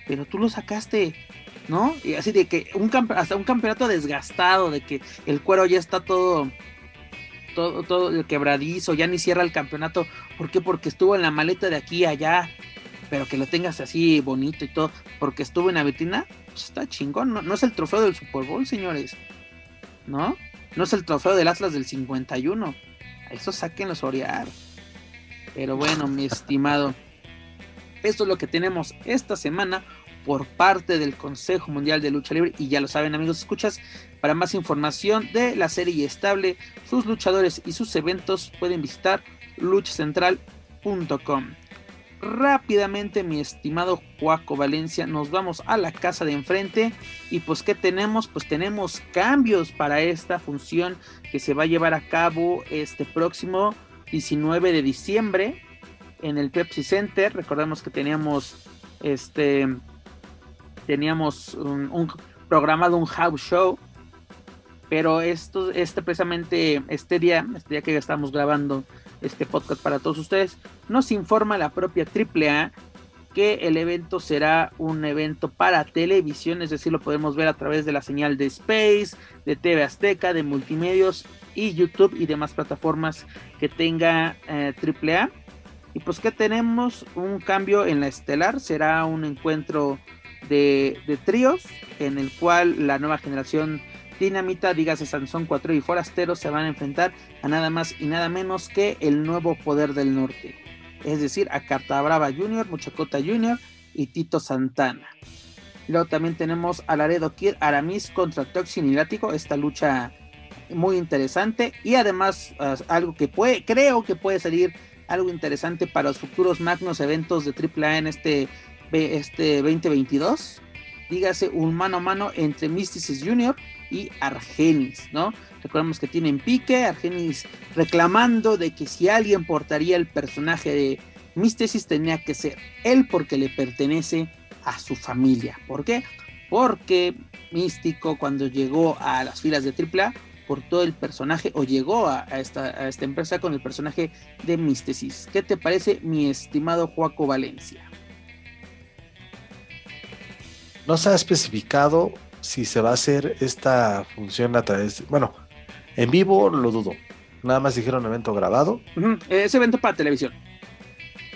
pero tú lo sacaste, ¿no? Y así de que un hasta un campeonato desgastado, de que el cuero ya está todo, todo, todo quebradizo, ya ni cierra el campeonato. ¿Por qué? Porque estuvo en la maleta de aquí a allá, pero que lo tengas así bonito y todo, porque estuvo en la vitrina, pues está chingón, no, no es el trofeo del Super Bowl, señores. ¿No? No es el trofeo del Atlas del 51. Eso sáquenlos orear. Pero bueno, mi estimado, esto es lo que tenemos esta semana por parte del Consejo Mundial de Lucha Libre. Y ya lo saben, amigos, escuchas. Para más información de la serie estable, sus luchadores y sus eventos, pueden visitar luchacentral.com rápidamente, mi estimado Juaco Valencia, nos vamos a la casa de enfrente. Y pues, ¿qué tenemos? Pues tenemos cambios para esta función que se va a llevar a cabo este próximo 19 de diciembre en el Pepsi Center. Recordemos que teníamos este. Teníamos un, un programado un house show. Pero esto, este precisamente, este día, este día que estamos grabando este podcast para todos ustedes, nos informa la propia AAA que el evento será un evento para televisión, es decir, lo podemos ver a través de la señal de Space, de TV Azteca, de Multimedios y YouTube y demás plataformas que tenga AAA. Y pues que tenemos un cambio en la estelar, será un encuentro de tríos en el cual la nueva generación Dinamita, dígase Sansón 4 y Forasteros se van a enfrentar a nada más y nada menos que el nuevo poder del norte. Es decir, a Cartabrava Jr., Muchacota Jr. y Tito Santana. Luego también tenemos a Laredo Kid Aramis contra Toxin y Látigo, esta lucha muy interesante y además algo que puede, creo que puede salir algo interesante para los futuros magnos eventos de AAA en este, este 2022. Dígase un mano a mano entre Mysticis Jr. y Argenis, ¿no? Recordemos que tienen pique, Argenis reclamando de que si alguien portaría el personaje de Mysticis tenía que ser él porque le pertenece a su familia. ¿Por qué? Porque Místico cuando llegó a las filas de AAA portó el personaje o llegó a, a, esta, a esta, empresa con el personaje de Místesis. ¿Qué te parece, mi estimado Joaco Valencia? No se ha especificado si se va a hacer esta función a través de, bueno, en vivo lo dudo. Nada más dijeron evento grabado. Uh -huh. Es evento para televisión.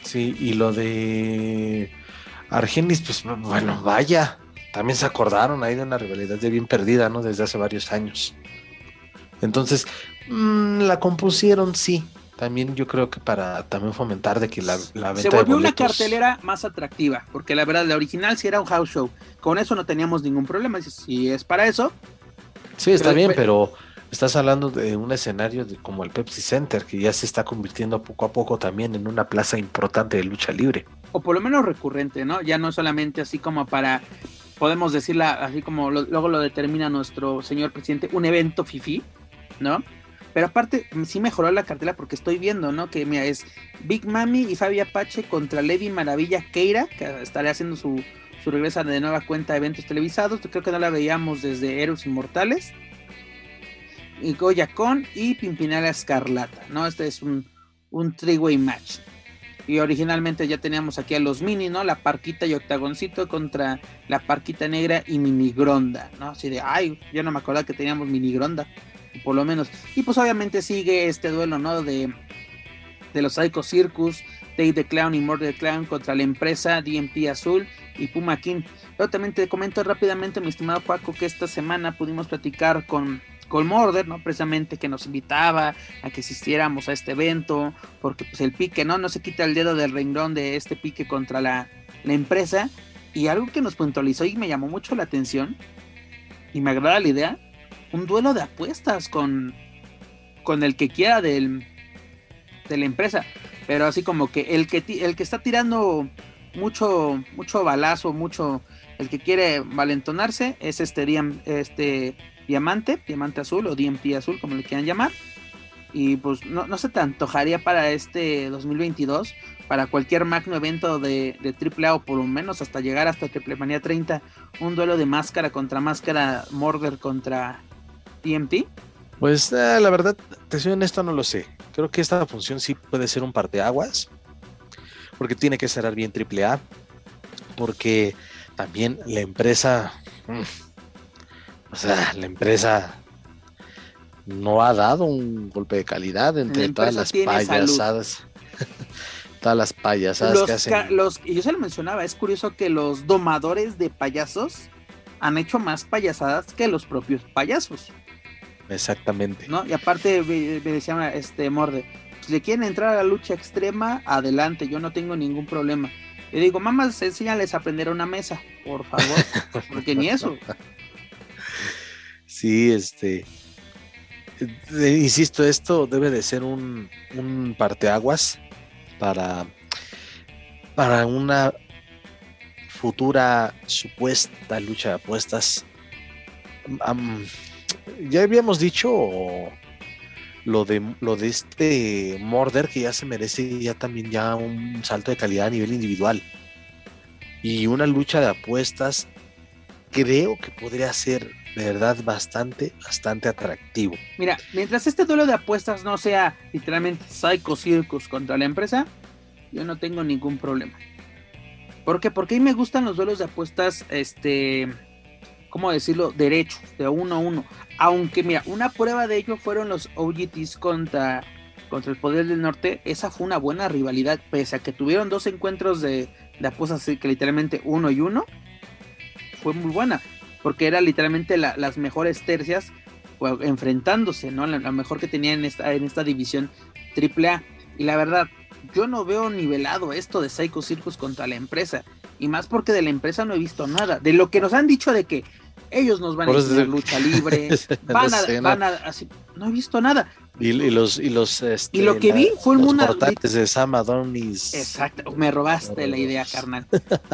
Sí, y lo de Argenis, pues bueno, vaya. También se acordaron ahí de una rivalidad de bien perdida, ¿no? Desde hace varios años. Entonces, mmm, la compusieron, sí. También yo creo que para también fomentar de que la, la venta Se volvió de una cartelera más atractiva, porque la verdad, la original sí era un house show. Con eso no teníamos ningún problema. Si es para eso. Sí, está pero, bien, pero estás hablando de un escenario de, como el Pepsi Center, que ya se está convirtiendo poco a poco también en una plaza importante de lucha libre. O por lo menos recurrente, ¿no? Ya no solamente así como para, podemos decirla así como lo, luego lo determina nuestro señor presidente, un evento fifi, ¿no? Pero aparte, sí mejoró la cartela porque estoy viendo, ¿no? Que mira, es Big Mami y Fabi Apache contra Lady Maravilla Keira, que estará haciendo su, su regreso de nueva cuenta de eventos televisados. Creo que no la veíamos desde Héroes Inmortales. Y Goya Con y Pimpinela Escarlata, ¿no? Este es un, un three-way match. Y originalmente ya teníamos aquí a los mini, ¿no? La Parquita y Octagoncito contra la Parquita Negra y Minigronda, ¿no? Así de, ay, yo no me acordaba que teníamos Minigronda por lo menos. Y pues obviamente sigue este duelo, ¿no? De, de los Psycho Circus, Dave the Clown y Murder Clown contra la empresa DMP Azul y Puma King. Pero también te comento rápidamente, mi estimado Paco, que esta semana pudimos platicar con, con Murder, ¿no? Precisamente que nos invitaba a que asistiéramos a este evento, porque pues el pique, ¿no? No se quita el dedo del renglón de este pique contra la, la empresa. Y algo que nos puntualizó y me llamó mucho la atención, y me agrada la idea, un duelo de apuestas con, con el que quiera del, de la empresa. Pero así como que el que, el que está tirando mucho, mucho balazo, mucho, el que quiere valentonarse es este, este diamante, diamante azul o DMP azul, como le quieran llamar. Y pues no, no se te antojaría para este 2022, para cualquier magno evento de, de AAA o por lo menos hasta llegar hasta Triple Manía 30, un duelo de máscara contra máscara, Morder contra DMT? Pues eh, la verdad, te soy honesto, no lo sé. Creo que esta función sí puede ser un parteaguas, porque tiene que cerrar bien AAA, porque también la empresa, mmm, o sea, la empresa no ha dado un golpe de calidad entre todas las payasadas. todas las payasadas los que hacen. Los, y yo se lo mencionaba, es curioso que los domadores de payasos han hecho más payasadas que los propios payasos. Exactamente. ¿No? Y aparte me, me decía este Morde, si le quieren entrar a la lucha extrema, adelante, yo no tengo ningún problema. Le digo, mamás, enséñales a aprender una mesa, por favor, porque ni eso. Sí, este. Eh, insisto, esto debe de ser un, un parteaguas para, para una futura supuesta lucha de apuestas. Um, ya habíamos dicho lo de lo de este Morder que ya se merece ya también ya un salto de calidad a nivel individual. Y una lucha de apuestas creo que podría ser de verdad bastante bastante atractivo. Mira mientras este duelo de apuestas no sea literalmente Psycho Circus contra la empresa yo no tengo ningún problema. ¿por qué? porque a mí me gustan los duelos de apuestas este ¿cómo decirlo? Derechos, de uno a uno. Aunque, mira, una prueba de ello fueron los OGTs contra, contra el Poder del Norte. Esa fue una buena rivalidad, pese a que tuvieron dos encuentros de, de apuestas que literalmente uno y uno. Fue muy buena, porque era literalmente las mejores tercias pues, enfrentándose, ¿no? La, mejor que tenía en esta, en esta división AAA. Y la verdad, yo no veo nivelado esto de Psycho Circus contra la empresa. Y más porque de la empresa no he visto nada. De lo que nos han dicho de que ellos nos van a enseñar lucha libre, van a, van a así, no he visto nada. Y, los y los este, y lo que vi fue una de Sam Adonis. Exacto, me robaste la idea, carnal.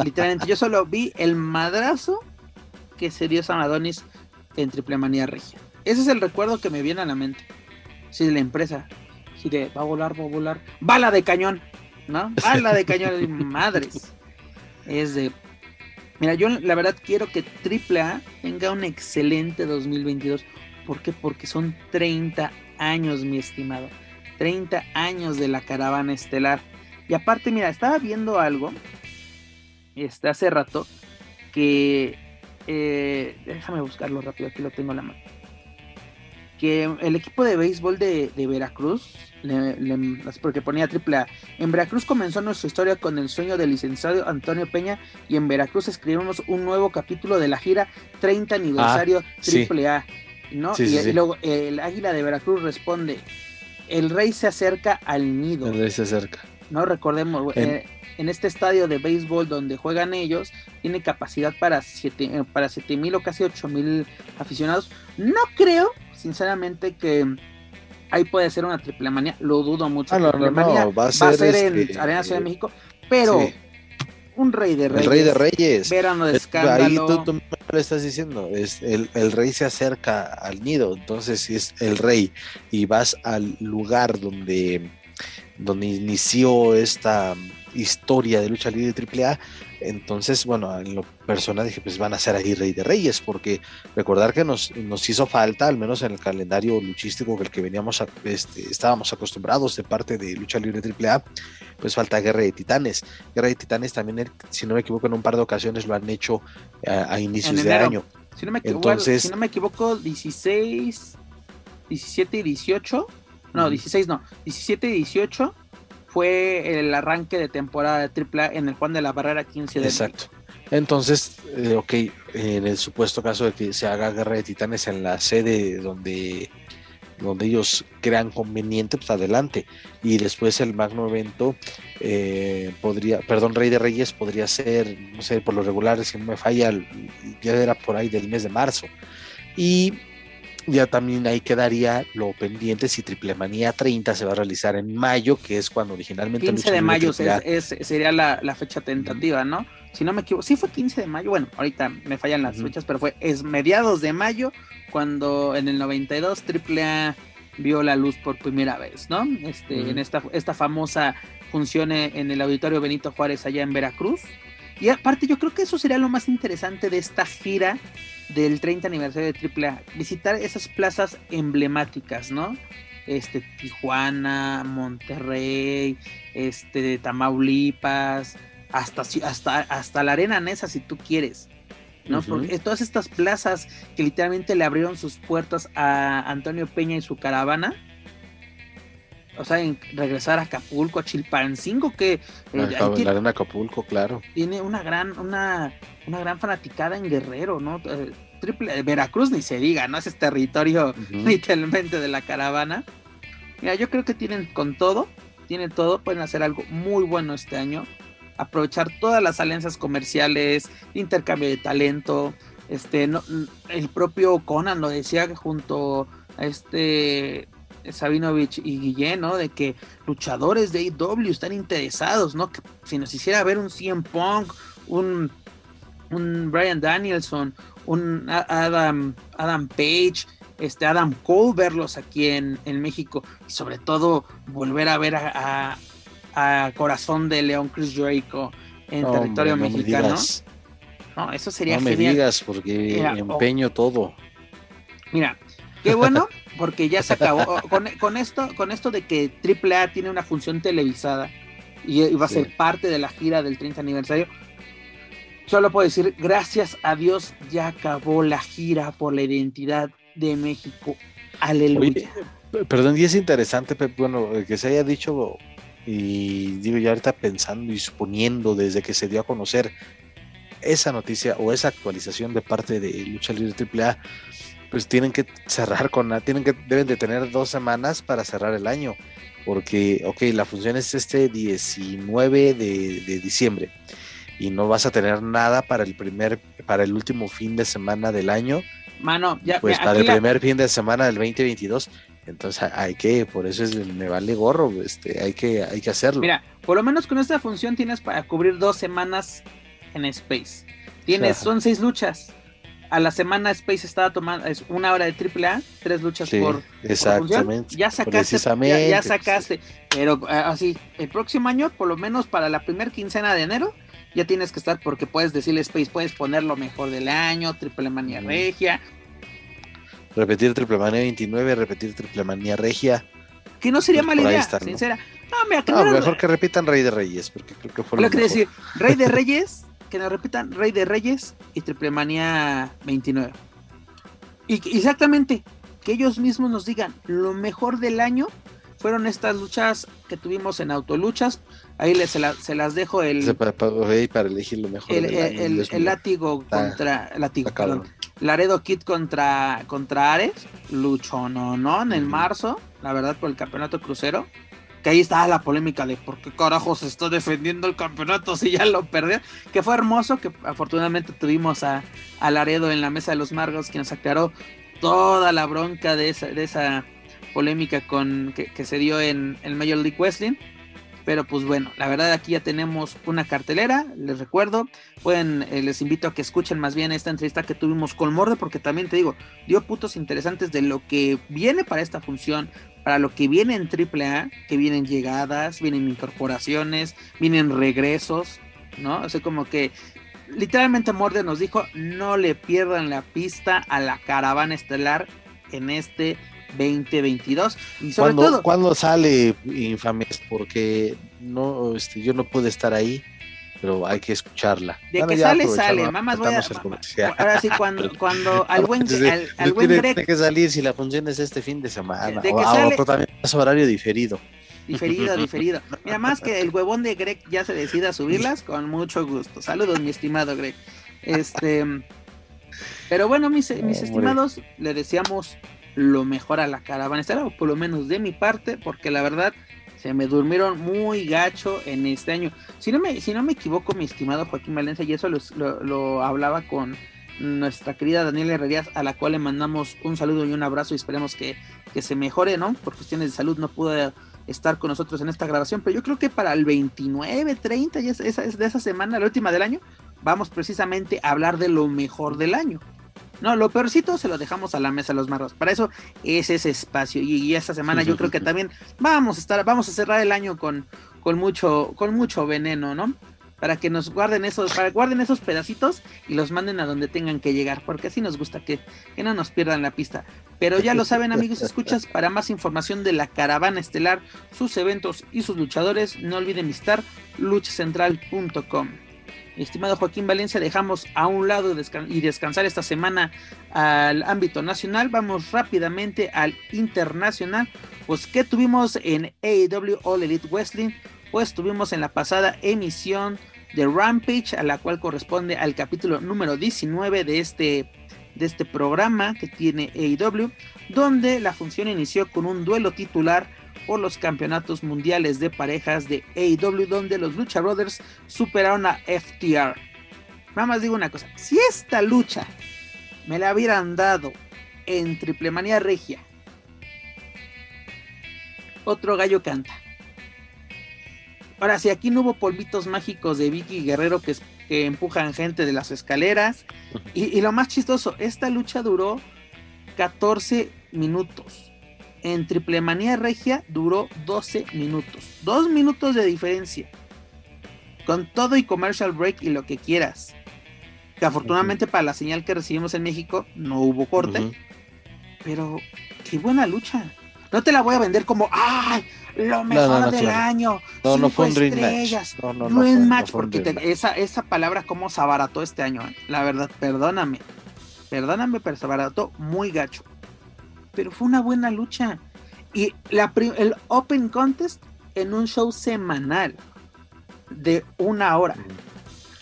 Literalmente, yo solo vi el madrazo que se dio Sam Adonis en Triple Manía Regia. Ese es el recuerdo que me viene a la mente. Sí, de la empresa. Sí, de va a volar, va a volar. Bala de cañón, ¿no? Bala de cañón, madres. Es de Mira, yo la verdad quiero que AAA tenga un excelente 2022. ¿Por qué? Porque son 30 años, mi estimado. 30 años de la caravana estelar. Y aparte, mira, estaba viendo algo este, hace rato que... Eh, déjame buscarlo rápido, aquí lo tengo en la mano que el equipo de béisbol de, Veracruz, porque ponía triple A, en Veracruz comenzó nuestra historia con el sueño del licenciado Antonio Peña y en Veracruz escribimos un nuevo capítulo de la gira 30 aniversario ah, triple A. ¿no? y, luego el Águila de Veracruz responde, el rey se acerca al nido. El rey se acerca. No recordemos, en, eh, este estadio de béisbol donde juegan ellos, tiene capacidad para 7 eh, para siete mil o casi 8 mil aficionados. No creo sinceramente que ahí puede ser una triple manía, lo dudo mucho. Ah, no, no, no, va a ser, en este, Arena Ciudad de México, pero un rey de reyes. El rey de reyes. Verano de escándalo. Ahí tú, me lo estás diciendo, es el, el, rey se acerca al nido, entonces si es el rey y vas al lugar donde, donde inició esta historia de lucha libre AAA, entonces, bueno, en lo personal dije, pues van a ser ahí Rey de Reyes, porque recordar que nos, nos hizo falta, al menos en el calendario luchístico que el que veníamos, a, este, estábamos acostumbrados de parte de Lucha Libre AAA, pues falta Guerra de Titanes. Guerra de Titanes también, si no me equivoco, en un par de ocasiones lo han hecho a, inicios de año. Si no, me equivoco, Entonces, si no me equivoco, 16, 17 y 18, no, 16 no, 17 y 18 fue el arranque de temporada de AAA en el Juan de la Barrera 15 de Exacto. Entonces, eh, ok, en el supuesto caso de que se haga Guerra de Titanes en la sede donde, donde ellos crean conveniente, pues adelante. Y después el magno evento eh, podría, perdón, Rey de Reyes podría ser, no sé, por lo regular, si no me falla, ya era por ahí del mes de marzo. Y ya también ahí quedaría lo pendiente si Triple Manía 30 se va a realizar en mayo, que es cuando originalmente... 15 de mayo sería la, fecha tentativa, ¿no? Si no me equivoco, sí fue 15 de mayo, bueno, ahorita me fallan las fechas, pero fue es mediados de mayo cuando en el 92 A vio la luz por primera vez, ¿no? Este, En esta, esta famosa función en el Auditorio Benito Juárez allá en Veracruz. Y aparte yo creo que eso sería lo más interesante de esta gira del 30 aniversario de AAA, visitar esas plazas emblemáticas, ¿no? Este, Tijuana, Monterrey, este, Tamaulipas, hasta, hasta, hasta la Arena Nesa si tú quieres. ¿no? Porque todas estas plazas que literalmente le abrieron sus puertas a Antonio Peña y su caravana, o sea, en regresar a Acapulco, a Chilpancingo, que eh, la, arena Acapulco, claro. Tiene una gran, una, una gran fanaticada en Guerrero, ¿no? Eh, triple, Veracruz ni se diga, ¿no? Ese territorio literalmente de la caravana. Mira, yo creo que tienen con todo, tienen todo, pueden hacer algo muy bueno este año. Aprovechar todas las alianzas comerciales, intercambio de talento. Este, no, el propio Conan lo decía junto a este Sabinovich y Guillén, ¿no? De que luchadores de AEW están interesados, ¿no? Que si nos hiciera ver un CM Punk, un, un Brian Danielson, un Adam, Adam Page, este Adam Cole, verlos aquí en, México y sobre todo volver a ver a, Corazón de León Chris Jericho en territorio mexicano. no, eso sería no me digas porque empeño todo. Mira, qué bueno porque ya se acabó. con, esto, con esto de que AAA tiene una función televisada y, va a ser parte de la gira del 30 aniversario, solo puedo decir, gracias a Dios ya acabó la gira por la identidad de México. Aleluya. perdón, y es interesante, bueno, que se haya dicho, y digo ya ahorita pensando y suponiendo desde que se dio a conocer esa noticia o esa actualización de parte de Lucha Libre AAA, pues tienen que cerrar con, tienen que, deben de tener dos semanas para cerrar el año, porque, ok, la función es este 19 de, de diciembre y no vas a tener nada para el primer, para el último fin de semana del año. Mano, ya. Pues para el primer fin de semana del 2022. Entonces hay que, por eso es, me vale gorro, este, hay que, hay que hacerlo. Mira, por lo menos con esta función tienes para cubrir dos semanas en Space. Tienes, son seis luchas. A la semana Space estaba tomando, es una hora de AAA, tres luchas por, exactamente. ya sacaste, ya, sacaste. Pero eh, así, el próximo año, por lo menos para la primera quincena de enero, ya tienes que estar porque puedes decirle Space, puedes poner lo mejor del año, Triple Manía Regia. Repetir Triple Manía 29, repetir Triple Manía Regia. Que no sería mala idea, sincera. No, mejor que repitan Rey de Reyes, porque creo que fue lo, que decir, Rey de Reyes que nos repitan Rey de Reyes y Triple Manía 29. Y exactamente, que ellos mismos nos digan lo mejor del año fueron estas luchas que tuvimos en autoluchas. Ahí les, se, las dejo el. Para, elegir lo mejor. El, el, látigo contra. látigo, perdón, Laredo Kid contra, contra Ares. Lucho no, no, en el marzo. La verdad, por el campeonato crucero que ahí estaba la polémica de por qué carajos está defendiendo el campeonato si ya lo perdió, que fue hermoso, que afortunadamente tuvimos a, Laredo en la mesa de los Margos, quien nos aclaró toda la bronca de esa, de esa polémica con, que, que se dio en el Major League Wrestling. Pero pues bueno, la verdad aquí ya tenemos una cartelera, les recuerdo, pueden, eh, les invito a que escuchen más bien esta entrevista que tuvimos con Morde, porque también te digo, dio puntos interesantes de lo que viene para esta función, para lo que viene en AAA, que vienen llegadas, vienen incorporaciones, vienen regresos, ¿no? O sea, como que literalmente Morde nos dijo, no le pierdan la pista a la caravana estelar en este 2022 y sobre todo cuando sale Infames porque no este, yo no pude estar ahí pero hay que escucharla. De que sale sale mamás voy a, ahora sí cuando, cuando al buen al, al buen tiene, que salir si la función es este fin de semana de que o, sale, también es horario diferido. Diferido diferido. Mira más que el huevón de Greg ya se decida a subirlas con mucho gusto. Saludos mi estimado Greg. Este pero bueno mis, mis estimados le deseamos lo mejor a la caravana. Estará, o por lo menos de mi parte, porque la verdad se me durmieron muy gacho en este año. Si no me, si no me equivoco, mi estimado Joaquín Valencia, y eso lo, hablaba con nuestra querida Daniela Herrerías, a la cual le mandamos un saludo y un abrazo y esperemos que, que se mejore, ¿no? Por cuestiones de salud no pudo estar con nosotros en esta grabación, pero yo creo que para el 29, 30, ya esa, de esa semana, la última del año, vamos precisamente a hablar de lo mejor del año. No, lo peorcito se lo dejamos a la mesa de los marros. Para eso es ese espacio. Y, esta semana yo creo que también vamos a estar, vamos a cerrar el año con, con mucho, con mucho veneno, ¿no? Para que nos guarden esos, para guarden esos pedacitos y los manden a donde tengan que llegar, porque así nos gusta que, que no nos pierdan la pista. Pero ya lo saben, amigos, escuchas, para más información de la caravana estelar, sus eventos y sus luchadores, no olviden visitar luchacentral.com. Estimado Joaquín Valencia, dejamos a un lado y descansar esta semana al ámbito nacional. Vamos rápidamente al internacional. Pues, ¿qué tuvimos en AEW All Elite Wrestling? Pues tuvimos en la pasada emisión de Rampage, a la cual corresponde al capítulo número 19 de este, de este programa que tiene AEW, donde la función inició con un duelo titular por los campeonatos mundiales de parejas de AEW, donde los Lucha Brothers superaron a FTR. Nada más digo una cosa, si esta lucha me la hubieran dado en Triple Manía Regia, otro gallo canta. Ahora, si aquí no hubo polvitos mágicos de Vicky Guerrero que, que empujan gente de las escaleras, y, y lo más chistoso, esta lucha duró 14 minutos en Triple Manía Regia duró 12 minutos. Dos minutos de diferencia. Con todo y commercial break y lo que quieras. Que afortunadamente para la señal que recibimos en México no hubo corte. Pero qué buena lucha. no te la voy a vender como, ¡ay! Lo mejor del año. No, no fue un Dream Match. No, no, no Dream Match, porque esa, esa palabra, ¿cómo se abarató este año? Eh? La verdad, perdóname. Perdóname, pero se abarató muy gacho. Pero fue una buena lucha. Y la, el Open Contest en un show semanal de una hora.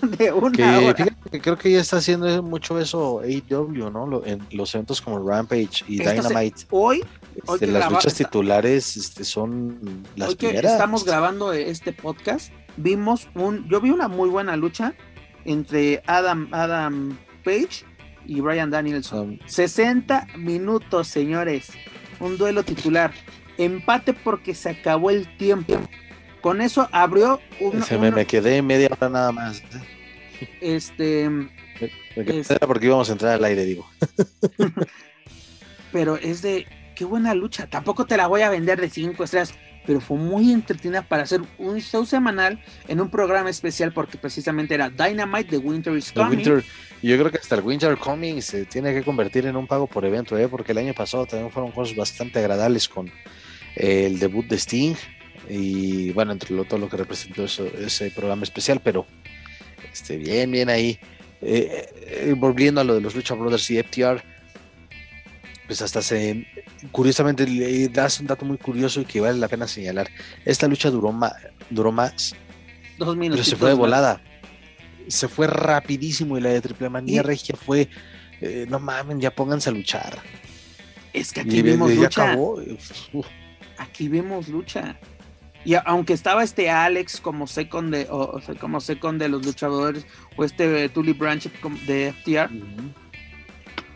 De una hora. que creo que ya está haciendo mucho eso AEW, ¿no? En los eventos como Rampage y Dynamite. hoy, este, las luchas titulares este, son las hoy primeras. Que estamos grabando este podcast. Vimos un, yo vi una muy buena lucha entre Adam, Adam Page y Brian Danielson. 60 minutos, señores. Un duelo titular. Empate porque se acabó el tiempo. Con eso abrió un. Se me, me, quedé media hora nada más. Este. Me, porque íbamos a entrar al aire, digo. pero es de. Qué buena lucha. Tampoco te la voy a vender de cinco estrellas. Pero fue muy entretenida para hacer un show semanal en un programa especial porque precisamente era Dynamite The Winter is Coming. yo creo que hasta el Winter Coming se tiene que convertir en un pago por evento, ¿eh? porque el año pasado también fueron cosas bastante agradables con el debut de Sting y bueno, entre lo, todo lo que representó ese programa especial, pero este, bien, bien ahí. Eh, eh, volviendo a lo de los Lucha Brothers y FTR, pues hasta se, curiosamente le das un dato muy curioso y que vale la pena señalar. Esta lucha duró, más duró más, dos minutos. Pero se fue de volada. Se fue rapidísimo y la de Triple Manía Regia fue, eh, no mamen, ya pónganse a luchar. Es que aquí vimos lucha. Aquí vemos lucha. Y aunque estaba este Alex como second de, o, como second de los luchadores, o este Tully Branch de FTR,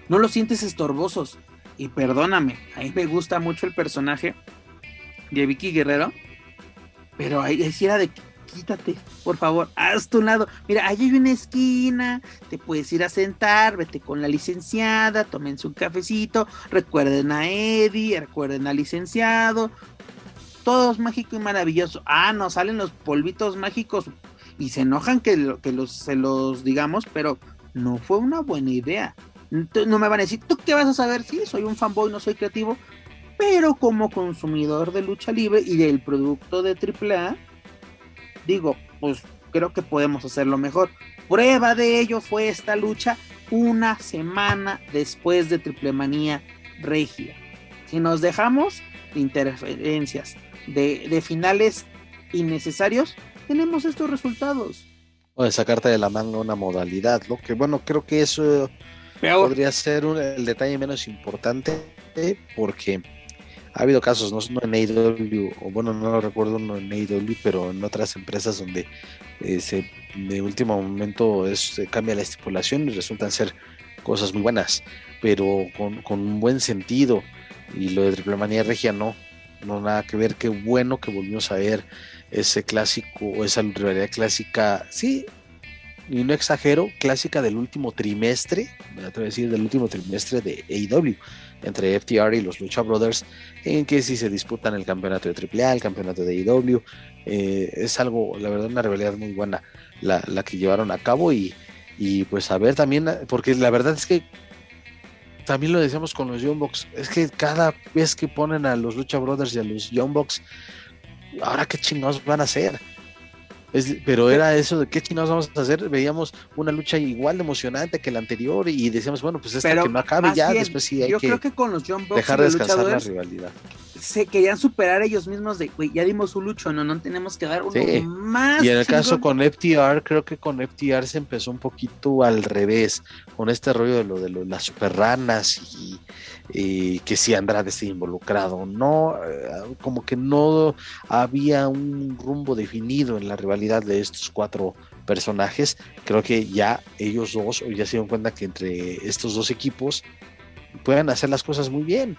no los sientes estorbosos. Y perdóname, a mí me gusta mucho el personaje de Vicky Guerrero, pero ahí era de quítate, por favor, haz tu lado. Mira, ahí hay una esquina, te puedes ir a sentar, vete con la licenciada, tómense un cafecito, recuerden a Eddie, recuerden al licenciado, todo es mágico y maravilloso. Ah, no, salen los polvitos mágicos y se enojan que, que los, se los digamos, pero no fue una buena idea. No me van a decir, ¿tú qué vas a saber? Sí, soy un fanboy, no soy creativo, pero como consumidor de lucha libre y del producto de AAA, digo, pues creo que podemos hacerlo mejor. Prueba de ello fue esta lucha una semana después de Triple Manía Regia. Si nos dejamos interferencias, de, finales innecesarios, tenemos estos resultados. O de sacarte de la manga una modalidad, lo que bueno, creo que eso podría ser el detalle menos importante porque ha habido casos, no, en AEW, o bueno, no lo recuerdo no en AEW, pero en otras empresas donde eh, se, de último momento es, cambia la estipulación y resultan ser cosas muy buenas, pero con, con un buen sentido. Y lo de Triple Manía Regia no, no nada que ver, qué bueno que volvimos a ver ese clásico, o esa rivalidad clásica, sí, y no exagero, clásica del último trimestre, me atrevo a decir del último trimestre de AEW, entre FTR y los Lucha Brothers, en que si se disputan el campeonato de AAA, el campeonato de AEW, eh, es algo, la verdad, una rivalidad muy buena la, la que llevaron a cabo y, y pues a ver también, porque la verdad es que también lo decíamos con los Young Bucks, es que cada vez que ponen a los Lucha Brothers y a los Young Bucks, ahora qué chingados van a hacer. Pero era eso de qué chingados vamos a hacer. Veíamos una lucha igual de emocionante que la anterior y decíamos, bueno, pues esta que no acabe ya, después sí hay yo que, creo que con los Young Bucks dejar descansar la rivalidad se querían superar ellos mismos de, güey, ya dimos un lucho, no, no tenemos que dar uno más. Y en el caso con FTR, creo que con FTR se empezó un poquito al revés, con este rollo de lo de las super ranas y, que si Andrade esté involucrado, no, eh, como que no había un rumbo definido en la rivalidad de estos cuatro personajes. Creo que ya ellos dos ya se dieron cuenta que entre estos dos equipos pueden hacer las cosas muy bien.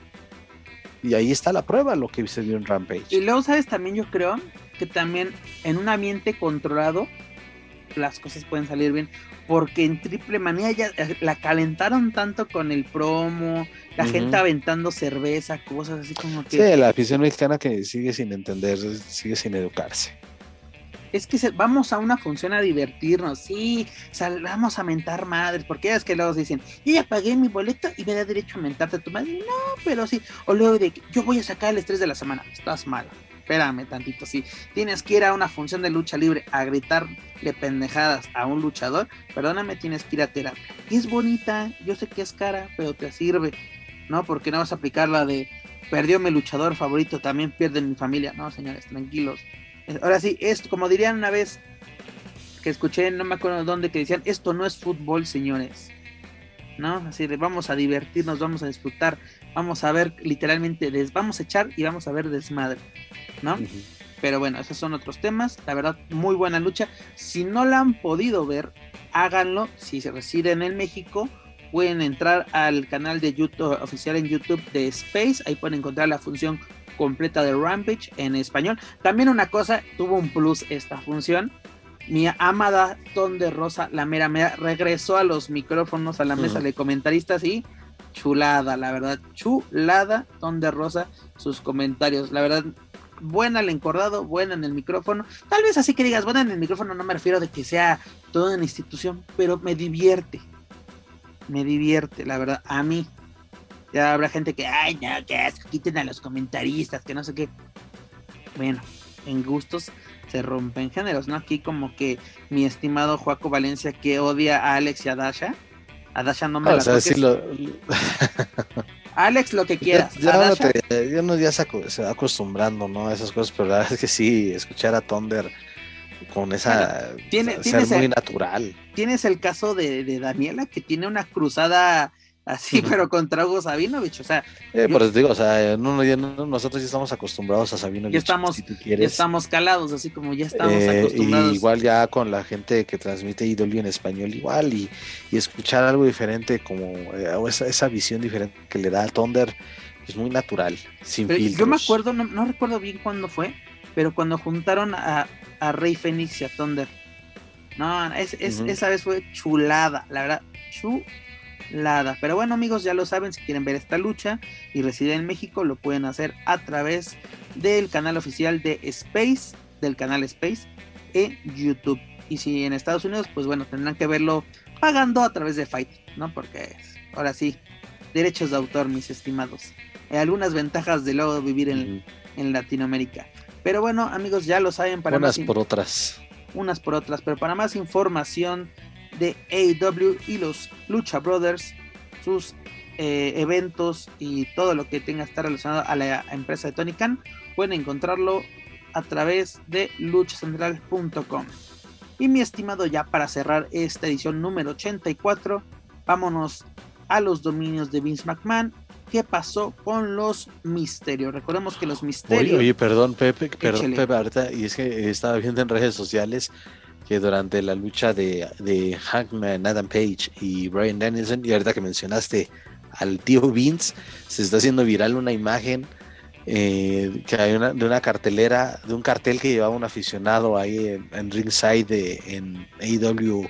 Y ahí está la prueba, lo que se vio en Rampage. Y luego, ¿sabes? También yo creo que también en un ambiente controlado las cosas pueden salir bien. Porque en Triple Manía ya eh, la calentaron tanto con el promo, la gente aventando cerveza, cosas así como que. Sí, la afición mexicana que sigue sin entender, sigue sin educarse. Es que vamos a una función a divertirnos, sí, vamos a mentar madres, porque es que luego dicen, yo ya pagué mi boleto y me da derecho a mentarte a tu madre. No, pero sí, o luego de yo voy a sacar el estrés de la semana, estás mal. Espérame tantito, sí. Tienes que ir a una función de lucha libre a gritarle pendejadas a un luchador, perdóname, tienes que ir a terapia. Es bonita, yo sé que es cara, pero te sirve, ¿no? Porque no vas a aplicar la de perdió mi luchador favorito, también pierde mi familia. No, señores, tranquilos. Ahora sí, esto, como dirían una vez que escuché, no me acuerdo dónde, que decían, esto no es fútbol, señores. ¿No? Así de vamos a divertirnos, vamos a disfrutar, vamos a ver literalmente, vamos a echar y vamos a ver desmadre, ¿no? Pero bueno, esos son otros temas. La verdad, muy buena lucha. Si no la han podido ver, háganlo. Si se residen en México, pueden entrar al canal de YouTube oficial en YouTube de Space. Ahí pueden encontrar la función completa de Rampage en español. También una cosa, tuvo un plus esta función. Mi amada Ton de Rosa, la mera mera, regresó a los micrófonos, a la mesa de comentaristas y chulada, la verdad, chulada Ton de Rosa, sus comentarios, la verdad, buena el encordado, buena en el micrófono. Tal vez así que digas, buena en el micrófono, no me refiero de que sea toda una institución, pero me divierte. Me divierte, la verdad, a mí. Ya habrá gente que, ay, no, que quiten a los comentaristas, que no sé qué. Bueno, en gustos se rompen géneros, ¿no? Aquí como que mi estimado Joaco Valencia que odia a Alex y a Dasha. A Dasha no me ah, la o Alex, lo que quieras. Ya, ya, no, ya se, va acostumbrando, ¿no? A esas cosas, pero la verdad es que sí, escuchar a Thunder con esa. tiene, ser muy natural. Tienes el caso de, de Daniela, que tiene una cruzada así, pero contra Hugo Sabinovich, o sea. Eh, por eso digo, o sea, nosotros ya estamos acostumbrados a Sabinovich. Ya estamos, ya estamos calados, así como ya estamos eh, acostumbrados. igual ya con la gente que transmite IW en español, igual, y, escuchar algo diferente, como eh, esa, visión diferente que le da a Thunder, es muy natural, sin filtros. Yo me acuerdo, no, recuerdo bien cuándo fue, pero cuando juntaron a, a Rey Fénix y a Thunder. No, es, esa vez fue chulada, la verdad, chulada pero bueno amigos, ya lo saben, si quieren ver esta lucha y residen en México, lo pueden hacer a través del canal oficial de Space, del canal Space en YouTube. Y si en Estados Unidos, pues bueno, tendrán que verlo pagando a través de Fight, ¿no? Porque ahora sí, derechos de autor, mis estimados. Hay algunas ventajas de luego vivir en, Latinoamérica. Pero bueno, amigos, ya lo saben. Para unas por otras. Unas por otras, pero para más información de AEW y los Lucha Brothers, sus eh, eventos y todo lo que tenga que estar relacionado a la empresa de Tony Khan, pueden encontrarlo a través de luchacentral.com. Y mi estimado, ya para cerrar esta edición número 84, vámonos a los dominios de Vince McMahon. ¿Qué pasó con los misterios? Recordemos que los misterios. Oye, perdón, Pepe, perdón, Pepe, y es que estaba viendo en redes sociales que durante la lucha de, de Hackman, Adam Page y Brian Danielson, y ahorita que mencionaste al tío Vince, se está haciendo viral una imagen eh, que hay una, de una cartelera, de un cartel que llevaba un aficionado ahí en, ringside de, en AEW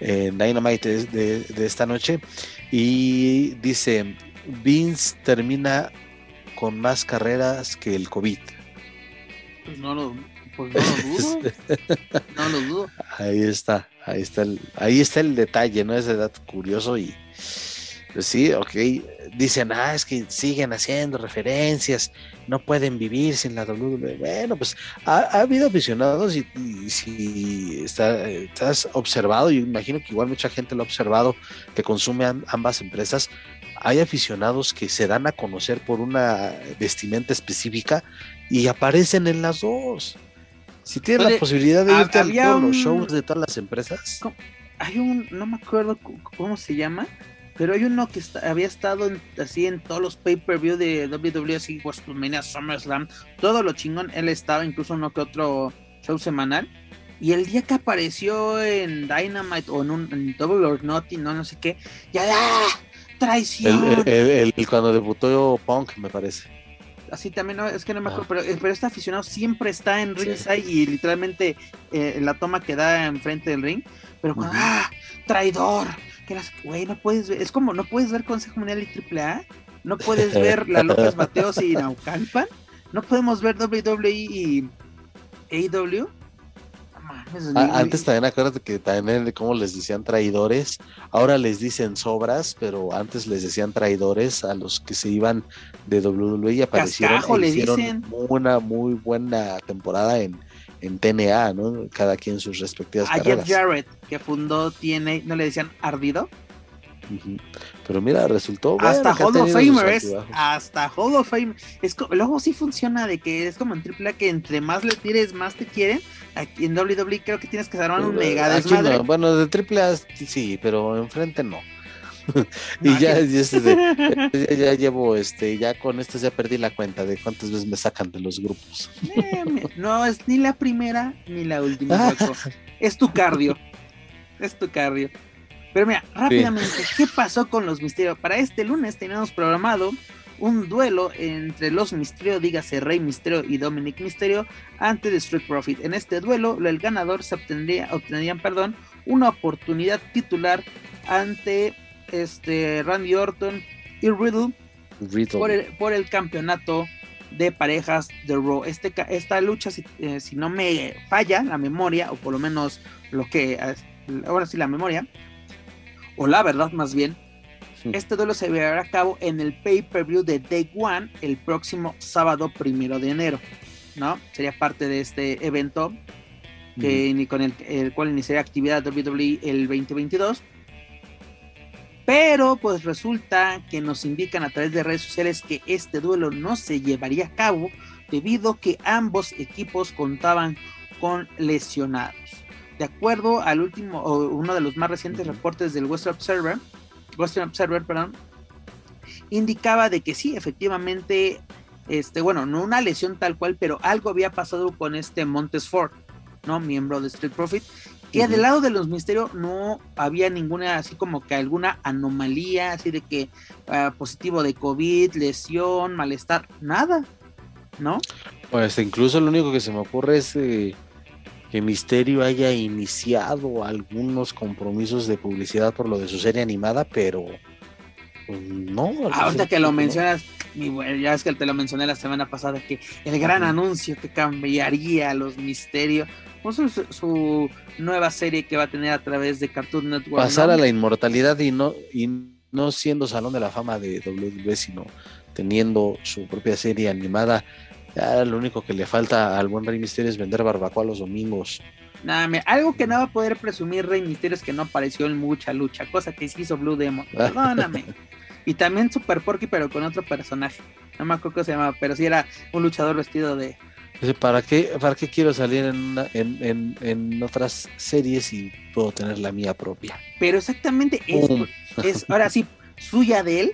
en Dynamite de, esta noche y dice Vince termina con más carreras que el COVID. Pues no lo, pues no lo dudo. no lo dudo. Ahí está, ahí está el, ahí está el detalle, ¿no? Ese dato curioso y pues sí, ok. Dicen, ah, es que siguen haciendo referencias, no pueden vivir sin la WWE. Bueno, pues ha, habido aficionados y, si estás observado, y imagino que igual mucha gente lo ha observado, que consume ambas empresas, hay aficionados que se dan a conocer por una vestimenta específica y aparecen en las dos. Si tienes la posibilidad de irte a todos los shows de todas las empresas. Hay un, no me acuerdo cómo se llama, pero hay uno que había estado así en todos los pay-per-view de WWE, así WrestleMania, SummerSlam, todo lo chingón. Él estaba incluso uno que otro show semanal. Y el día que apareció en Dynamite o en un Double or Nothing, no, no sé qué, ya, ¡ah! ¡Traición! El, cuando debutó Punk, me parece así también, no, es que no me acuerdo, pero, pero, este aficionado siempre está en ringside y literalmente eh, la toma que da enfrente del ring, pero cuando, ¡ah! ¡Traidor! Que güey, no puedes ver, es como, no puedes ver Consejo Mundial y AAA, no puedes ver la López Mateos y Naucalpan, no podemos ver WWE y AEW. Antes también acuérdate que también como les decían traidores, ahora les dicen sobras, pero antes les decían traidores a los que se iban de WWE y aparecieron e hicieron una muy buena temporada en, en TNA, ¿no? Cada quien sus respectivas a Jeff Jarrett, que fundó TNA, ¿no le decían ardido? Pero mira, resultó. Hasta Hall of Famer es. Hasta Hall of Fame. Es, luego sí funciona de que es como en AAA que entre más le tires, más te quieren. Aquí en WWE creo que tienes que dar un mega desmadre. Bueno, de AAA sí, pero enfrente no. y ya, ya, llevo, este, ya con esto ya perdí la cuenta de cuántas veces me sacan de los grupos. Eh, no es ni la primera ni la última. es tu cardio. Es tu cardio. Pero mira, rápidamente, ¿qué pasó con los misterios? Para este lunes teníamos programado un duelo entre los Misterio, dígase Rey Misterio y Dominic Misterio, ante The Street Profit. En este duelo, el ganador se obtendría, obtendrían perdón, una oportunidad titular ante este Randy Orton y Riddle, Por, el, campeonato de parejas de Raw. Este, esta lucha, si, eh, si, no me falla la memoria, o por lo menos lo que ahora sí la memoria, o la verdad más bien, este duelo se llevará a cabo en el pay-per-view de Day One el próximo sábado primero de enero, ¿no? Sería parte de este evento que, con el, cual iniciaría actividad WWE el 2022. Pero pues resulta que nos indican a través de redes sociales que este duelo no se llevaría a cabo debido a que ambos equipos contaban con lesionados. De acuerdo al último, o uno de los más recientes reportes del Western Observer, Western Observer, perdón, indicaba de que sí, efectivamente, este, bueno, no una lesión tal cual, pero algo había pasado con este Montes Ford, ¿no? Miembro de Street Profit, que del lado de los misterios no había ninguna, así como que alguna anomalía, así de que ah, positivo de COVID, lesión, malestar, nada, ¿no? Pues incluso lo único que se me ocurre es eh, que Misterio haya iniciado algunos compromisos de publicidad por lo de su serie animada, pero pues, no. Ahorita que lo mencionas, ya es que te lo mencioné la semana pasada, que el gran anuncio que cambiaría a los Misterios, pues su, nueva serie que va a tener a través de Cartoon Network. Pasar a la inmortalidad y no, y no siendo Salón de la Fama de WWE, sino teniendo su propia serie animada ya lo único que le falta al buen Rey Misterio es vender barbacoa los domingos. Nada, algo que no va a poder presumir Rey Misterio es que no apareció en mucha lucha, cosa que sí hizo Blue Demon. Perdóname. y también Super Porky, pero con otro personaje. No me acuerdo cómo se llamaba, pero sí era un luchador vestido de. ¿Para qué, para qué quiero salir en, en, en, otras series y puedo tener la mía propia? Pero exactamente es, es ahora sí suya de él,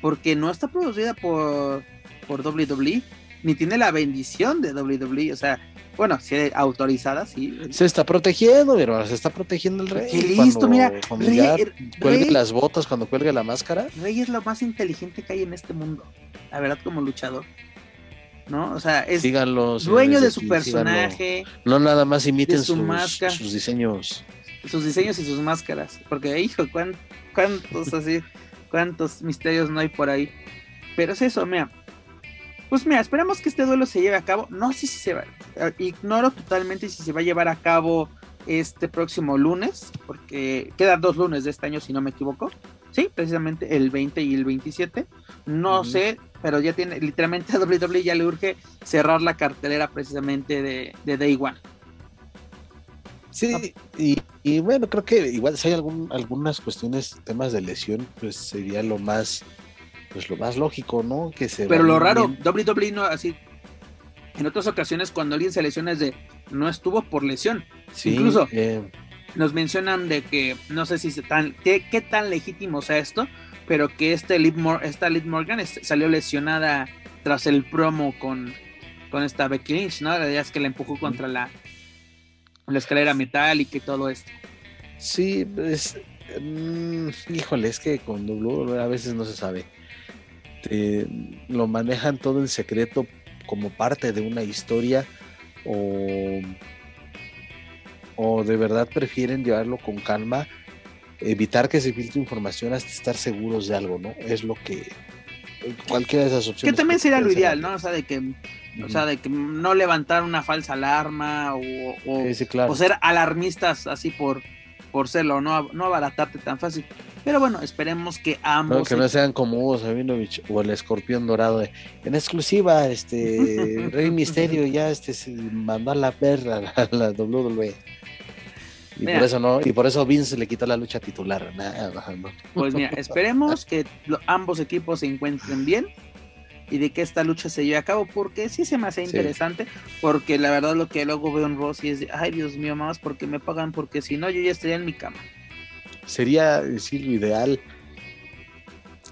porque no está producida por, por WWE ni tiene la bendición de WWE, o sea, bueno, si es autorizada, sí. Se está protegiendo, pero se está protegiendo el rey. Qué listo, mira. cuelgue las botas, cuando cuelgue la máscara. Rey es lo más inteligente que hay en este mundo, la verdad, como luchador. ¿No? O sea, es dueño de su personaje. No nada más imiten su sus, sus diseños. Sus diseños y sus máscaras. Porque, hijo, ¿cuántos así? ¿Cuántos misterios no hay por ahí? Pero es eso, mira pues mira, esperamos que este duelo se lleve a cabo. No sé si se va, ignoro totalmente si se va a llevar a cabo este próximo lunes, porque quedan dos lunes de este año, si no me equivoco. Sí, precisamente el 20 y el 27. No sé, pero ya tiene, literalmente a WWE ya le urge cerrar la cartelera precisamente de, de Day One. Sí, y, bueno, creo que igual si hay algún, algunas cuestiones, temas de lesión, pues sería lo más pues lo más lógico, ¿no? Que se Pero lo raro, WWE no así. En otras ocasiones, cuando alguien se lesiona es de no estuvo por lesión. Incluso eh. nos mencionan de que no sé si se tan qué, qué, tan legítimo sea esto, pero que este Liv esta Liv Morgan salió lesionada tras el promo con, con esta Becky Lynch, ¿no? La idea es que la empujó contra la, la escalera metálica y todo esto. Sí, pues, mm, híjole, es que con W a veces no se sabe. Este, lo manejan todo en secreto como parte de una historia o, o de verdad prefieren llevarlo con calma, evitar que se filtre información hasta estar seguros de algo, ¿no? Es lo que cualquiera de esas opciones. Que también sería lo ideal, ¿no? O sea, de que O sea, de que no levantar una falsa alarma o, ser alarmistas así por, por serlo, no, no abaratarte tan fácil. Pero bueno, esperemos que ambos. No, que no sean como Hugo Sabinovich o el escorpión dorado. en exclusiva, este Rey Misterio ya este se mandó a la perra a la WWE. Y por eso no, y por eso Vince le quitó la lucha titular. Pues mira, esperemos que ambos equipos se encuentren bien y de que esta lucha se lleve a cabo, porque sí se me hace interesante, porque la verdad lo que luego veo en Rossi es de, ay Dios mío, más porque me pagan, porque si no yo ya estaría en mi cama. Sería decir lo ideal.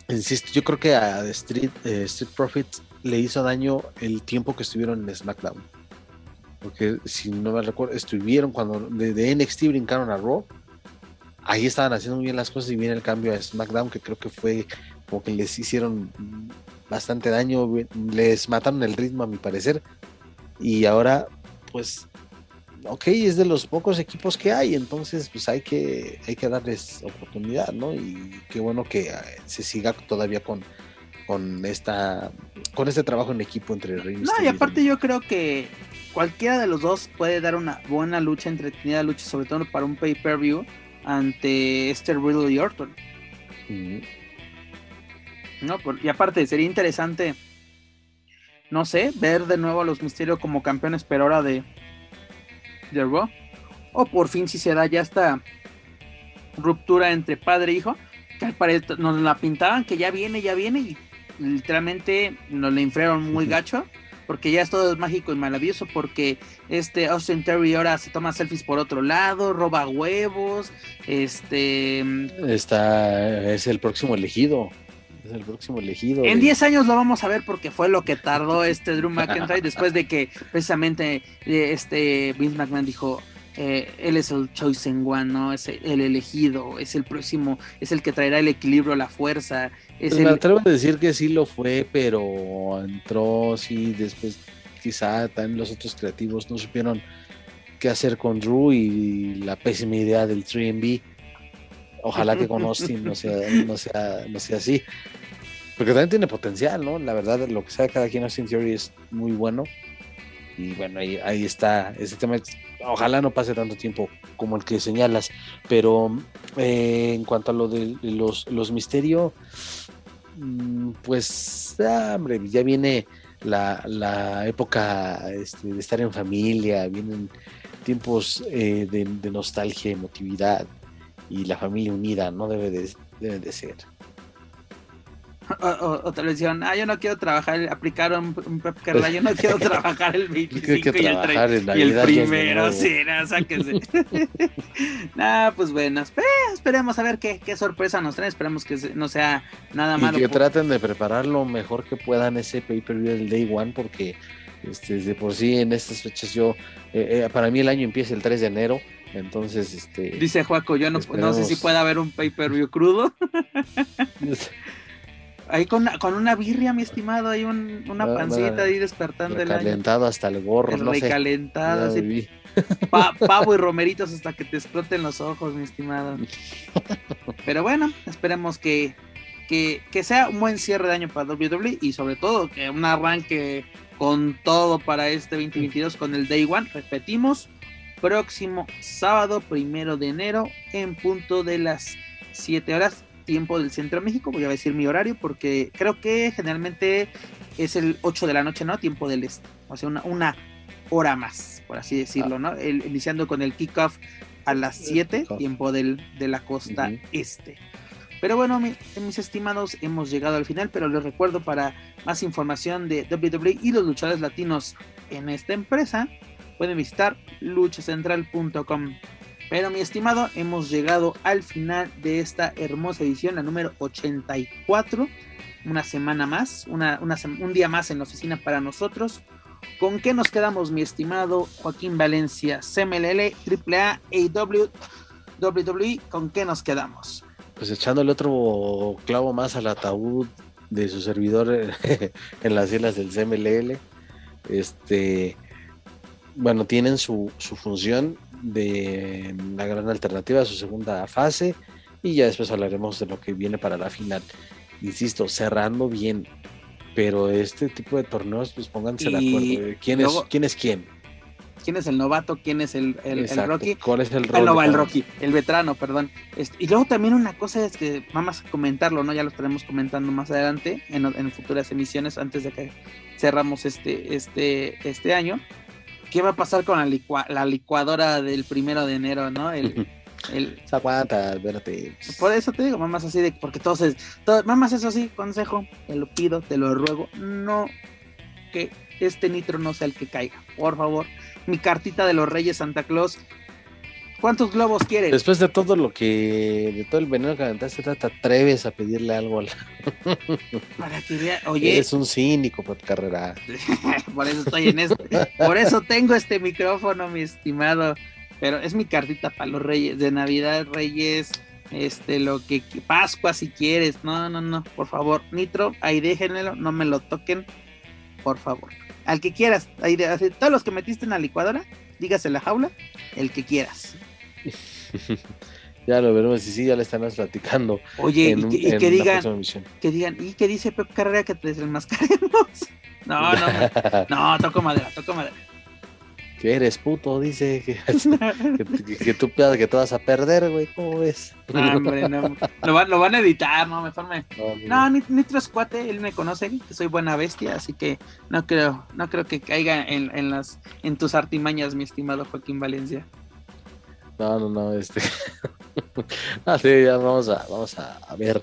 Insisto, yo creo que a Street, eh, Street Profits le hizo daño el tiempo que estuvieron en SmackDown. Porque si no me recuerdo, estuvieron cuando de, NXT brincaron a Raw. Ahí estaban haciendo muy bien las cosas y viene el cambio a SmackDown, que creo que fue como que les hicieron bastante daño, les mataron el ritmo a mi parecer. Y ahora, pues, ok, es de los pocos equipos que hay, entonces pues hay que, hay que darles oportunidad, ¿no? Y qué bueno que eh, se siga todavía con, con esta con este trabajo en equipo entre Rey No, y aparte yo creo que cualquiera de los dos puede dar una buena lucha, entretenida lucha, sobre todo para un pay-per-view ante Esther Riddle y Orton. No, y aparte sería interesante, no sé, ver de nuevo a los Misterios como campeones, pero ahora de, de Raw. O por fin si se da ya esta ruptura entre padre e hijo, que al parecer nos la pintaban que ya viene, ya viene, y literalmente nos la inflaron muy gacho porque ya es todo mágico y maravilloso, porque este Austin Terry ahora se toma selfies por otro lado, roba huevos, este... Está, es el próximo elegido el próximo elegido. En 10 años lo vamos a ver porque fue lo que tardó este Drew McIntyre después de que precisamente eh, este Vince McMahon dijo, eh, él es el chosen one, ¿no? Es el elegido, es el próximo, es el que traerá el equilibrio, la fuerza. Es pues Me atrevo a decir que sí lo fue, pero entró, sí, después quizá también los otros creativos no supieron qué hacer con Drew y la pésima idea del 3B. Ojalá que con Austin no sea, no sea, no sea así. Porque también tiene potencial, ¿no? La verdad, lo que sea cada quien Austin Theory es muy bueno. Y bueno, ahí, ahí está ese tema. Ojalá no pase tanto tiempo como el que señalas. Pero eh, en cuanto a lo de los, los misterios, mm, pues, ah, hombre, ya viene la, la época este, de estar en familia, vienen tiempos eh, de, de nostalgia, emotividad y la familia unida, ¿no? Debe de, debe de ser. O, o, te lo decían, ah, yo no quiero trabajar, aplicaron un Pep Carla, yo no quiero trabajar el 25 y, el, y el primero, sí, no, sáquese. nah, pues bueno, esperemos a ver qué, qué, sorpresa nos trae, esperemos que no sea nada malo. Y que traten de preparar lo mejor que puedan ese pay-per-view del Day One, porque este, de por sí en estas fechas yo, eh, eh, para mí el año empieza el 3 de enero, entonces, este. Dice Juaco, yo no, no sé si puede haber un pay-per-view crudo. Ahí con, con, una birria, mi estimado, hay una ah, pancita ahí despertando el Calentado hasta el gorro, no recalentado, así, pavo y romeritos hasta que te exploten los ojos, mi estimado. Pero bueno, esperemos que, que, que, sea un buen cierre de año para WWE y sobre todo que un arranque con todo para este 2022 con el Day One. Repetimos, próximo sábado, primero de enero, en punto de las 7 horas, tiempo del centro de México. Voy a decir mi horario porque creo que generalmente es el 8 de la noche, ¿no? Tiempo del este. O sea, una, una hora más, por así decirlo, ¿no? iniciando con el kickoff a las 7, tiempo del, de la costa este. Pero bueno, mis estimados, hemos llegado al final, pero les recuerdo para más información de WWE y los luchadores latinos en esta empresa, pueden visitar luchacentral.com. Pero mi estimado, hemos llegado al final de esta hermosa edición, la número 84. Una semana más, un día más en la oficina para nosotros. ¿Con qué nos quedamos, mi estimado Joaquín Valencia? CMLL, AAA, AW, WWE, ¿con qué nos quedamos? Pues echándole otro clavo más al ataúd de su servidor en las islas del CMLL. Este, bueno, tienen su, función de la gran alternativa a su segunda fase y ya después hablaremos de lo que viene para la final. Insisto, cerrando bien pero este tipo de torneos, pues pónganse de acuerdo. ¿Quién, es, ¿Quién es quién? quién es el novato, quién es el, el, Rocky. ¿Cuál es el ah, rol? el Rocky, el veterano, perdón. Este, y luego también una cosa es que vamos a comentarlo, ¿no? Ya lo estaremos comentando más adelante en, en futuras emisiones antes de que cerramos este, este, este año. ¿Qué va a pasar con la, la licuadora del primero de enero, no? El, el... Se aguanta, espérate. Por eso te digo, mamás así de, porque todos es, todo, mamás eso sí, consejo, te lo pido, te lo ruego, no que este nitro no sea el que caiga, por favor. Mi cartita de los Reyes Santa Claus. ¿Cuántos globos quieres? Después de todo lo que, de todo el veneno que aventaste, te atreves a pedirle algo a la... Para que vea, oye. Es un cínico por carrera. por eso estoy en esto. Por eso tengo este micrófono, mi estimado. Pero es mi cartita para los Reyes, de Navidad, Reyes, este, lo que, Pascua si quieres. No, no, no, por favor. Nitro, ahí déjenmelo, no me lo toquen, por favor al que quieras. Ahí todos los que metiste en la licuadora, dígase la jaula, el que quieras. ya lo veremos, y sí, ya le están platicando. Oye, y, que, digan, que digan, ¿y qué dice Pep Carrera que te desenmascaremos? No, no, no, toco madera, toco madera que eres puto, dice que, que, tú que te vas a perder, güey, ¿cómo ves? No, hombre, no. Lo, van, lo van a editar, no, mejor me. No, ni, ni cuate, él me conoce, que soy buena bestia, así que no creo, no creo que caiga en, en las, en tus artimañas, mi estimado Joaquín Valencia. No, no, no, este. así ya vamos a, vamos a ver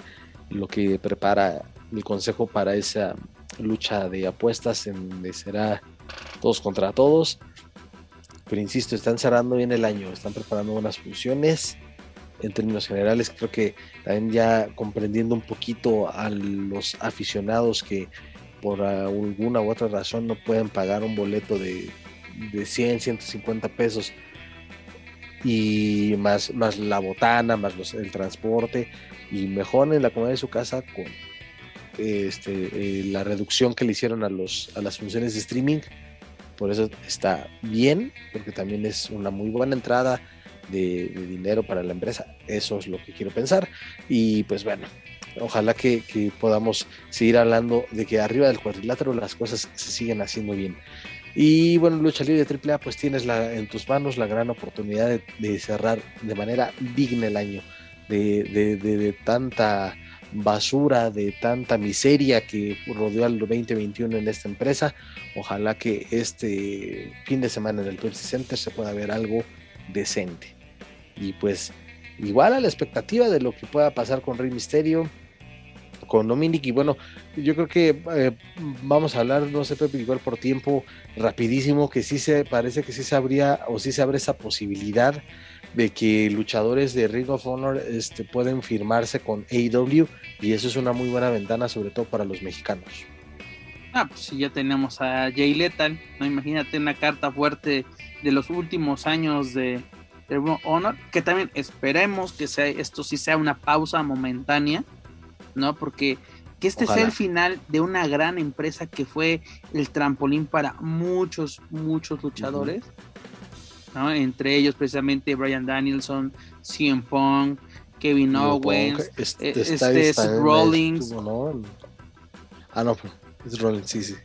lo que prepara el consejo para esa lucha de apuestas en donde será todos contra todos. Pero insisto, están cerrando bien el año, están preparando buenas funciones. En términos generales, creo que también ya comprendiendo un poquito a los aficionados que por alguna u otra razón no pueden pagar un boleto de, de 100, 150 pesos y más, más la botana, más el transporte y mejoren la comodidad de su casa con este, eh, la reducción que le hicieron a, los, a las funciones de streaming por eso está bien, porque también es una muy buena entrada de, dinero para la empresa. Eso es lo que quiero pensar. Y pues bueno, ojalá que, podamos seguir hablando de que arriba del cuadrilátero las cosas se siguen haciendo bien. Y bueno, Lucha Libre AAA, pues tienes en tus manos la gran oportunidad de, cerrar de manera digna el año, de, de tanta basura, de tanta miseria que rodeó al 2021 en esta empresa. Ojalá que este fin de semana en el Pepsi Center se pueda ver algo decente. Y pues igual a la expectativa de lo que pueda pasar con Rey Misterio, con Dominic. Y bueno, yo creo que eh, vamos a hablar, no sé, Pepe, igual por tiempo rapidísimo, que sí se parece que sí se abría o sí se abre esa posibilidad de que luchadores de Ring of Honor este, pueden firmarse con AEW y eso es una muy buena ventana, sobre todo para los mexicanos. Ah, pues ya tenemos a Jay Lethal, ¿no? Imagínate una carta fuerte de los últimos años de, of Honor, que también esperemos que sea, esto sí sea una pausa momentánea, ¿no? Porque que este sea el final de una gran empresa que fue el trampolín para muchos, muchos luchadores. Entre ellos precisamente Brian Danielson, CM Punk, Kevin Owens, este, este Rollins. Ah, no, pues, es Rollins, sí, sí.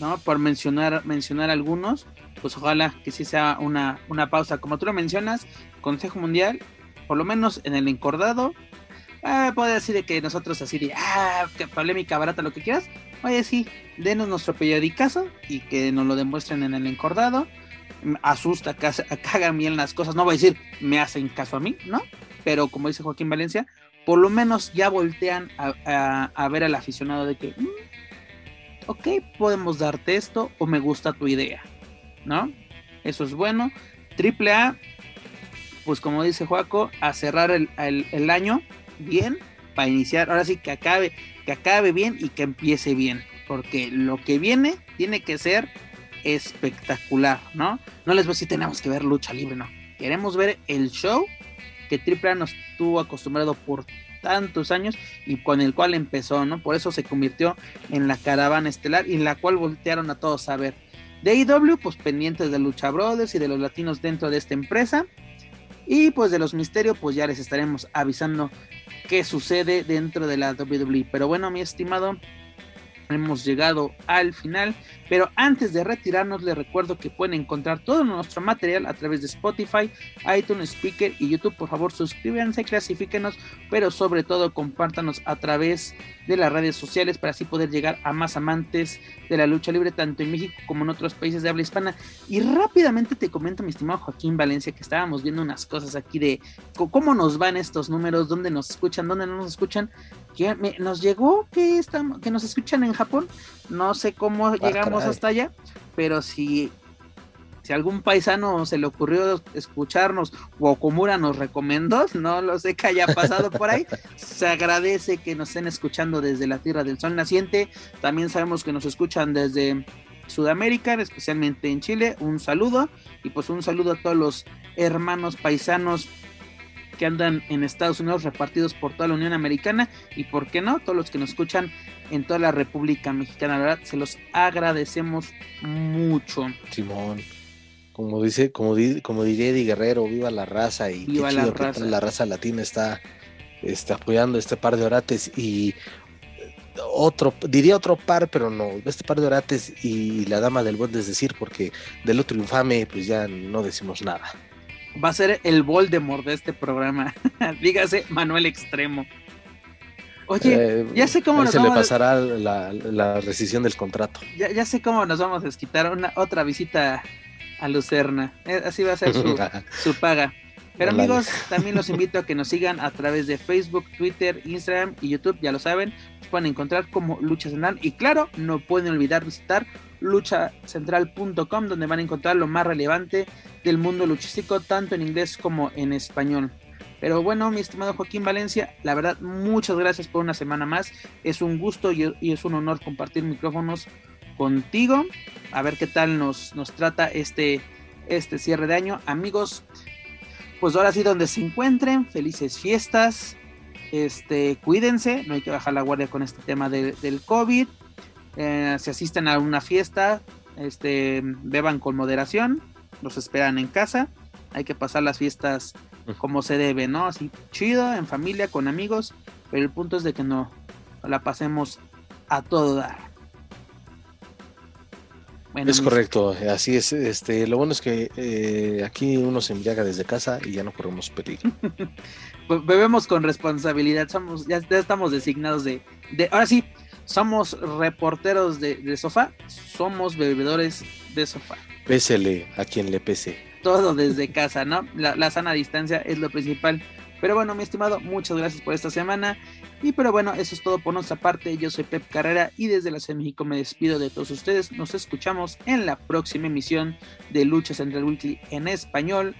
¿no? Por mencionar, mencionar algunos, pues ojalá que sí sea una, una pausa. Como tú lo mencionas, Consejo Mundial, por lo menos en el encordado, ah, puede decir de que nosotros así de, ah, que polémica barata, lo que quieras. Oye, sí, denos nuestro periodicazo y que nos lo demuestren en el encordado asusta que, hagan bien las cosas. No voy a decir me hacen caso a mí, ¿no? Pero como dice Joaquín Valencia, por lo menos ya voltean a, ver al aficionado de que, mm, ok, podemos darte esto o me gusta tu idea, ¿no? Eso es bueno. Triple A, pues como dice Joaco, a cerrar el año bien para iniciar. Ahora sí que acabe, que acabe bien y que empiece bien. Porque lo que viene tiene que ser espectacular, ¿no? No les voy a decir tenemos que ver lucha libre, no. Queremos ver el show que AAA nos tuvo acostumbrado por tantos años y con el cual empezó, ¿no? Por eso se convirtió en la caravana estelar y la cual voltearon a todos a ver. De IW, pues pendientes de Lucha Brothers y de los latinos dentro de esta empresa. Y pues de los misterios, pues ya les estaremos avisando qué sucede dentro de la WWE. Pero bueno, mi estimado, hemos llegado al final, pero antes de retirarnos les recuerdo que pueden encontrar todo nuestro material a través de Spotify, iTunes, Speaker y YouTube. Por favor suscríbanse, clasifíquenos, pero sobre todo compártanos a través de las redes sociales para así poder llegar a más amantes de la lucha libre tanto en México como en otros países de habla hispana. Y rápidamente te comento mi estimado Joaquín Valencia que estábamos viendo unas cosas aquí de cómo nos van estos números, dónde nos escuchan, dónde no nos escuchan. Que nos llegó que, estamos, que nos escuchan en Japón. No sé cómo ah, llegamos hasta allá, pero si, si algún paisano se le ocurrió escucharnos o Okumura nos recomendó, no lo sé que haya pasado por ahí, se agradece que nos estén escuchando desde la Tierra del Sol Naciente. También sabemos que nos escuchan desde Sudamérica, especialmente en Chile. Un saludo y pues un saludo a todos los hermanos paisanos que andan en Estados Unidos repartidos por toda la Unión Americana y por qué no, todos los que nos escuchan en toda la República Mexicana, la verdad, se los agradecemos mucho. Simón, como dice, como, como diría Eddie Guerrero, viva la raza y viva la, raza. la raza latina está, está apoyando este par de orates y otro, diría otro par, pero no, este par de orates y la dama del buen es decir, porque del otro infame, pues ya no decimos nada va a ser el Voldemort de este programa. Dígase Manuel Extremo. Oye, eh, ya sé cómo nos se le pasará la, rescisión del contrato. Ya, ya, sé cómo nos vamos a desquitar una otra visita a Lucerna. Eh, así va a ser su, paga. Pero amigos, también los invito a que nos sigan a través de Facebook, Twitter, Instagram y YouTube, ya lo saben, nos pueden encontrar como Lucha Central y claro, no pueden olvidar visitar luchacentral.com donde van a encontrar lo más relevante del mundo luchístico tanto en inglés como en español. Pero bueno, mi estimado Joaquín Valencia, la verdad, muchas gracias por una semana más. Es un gusto y, es un honor compartir micrófonos contigo. A ver qué tal nos, nos trata este, este cierre de año. Amigos, pues ahora sí donde se encuentren, felices fiestas. Este, cuídense, no hay que bajar la guardia con este tema del COVID. Eh, se asisten a una fiesta, este, beban con moderación, los esperan en casa, hay que pasar las fiestas como se debe, ¿no? Así chido, en familia, con amigos, pero el punto es de que no la pasemos a todo dar. Es correcto, así es. Este, lo bueno es que eh, aquí uno se embriaga desde casa y ya no corremos peligro. Bebemos con responsabilidad, somos, ya, estamos designados de, de, ahora sí, somos reporteros de, sofá, somos bebedores de sofá. Pésele a quien le pese. Todo desde casa, ¿no? La, sana distancia es lo principal. Pero bueno, mi estimado, muchas gracias por esta semana. Y pero bueno, eso es todo por nuestra parte. Yo soy Pep Carrera y desde la Ciudad de México me despido de todos ustedes. Nos escuchamos en la próxima emisión de Lucha Central Weekly en español.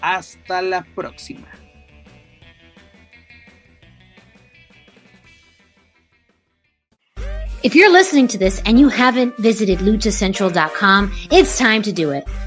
Hasta la próxima. If you're listening to this and you haven't visited luchacentral.com, it's time to do it.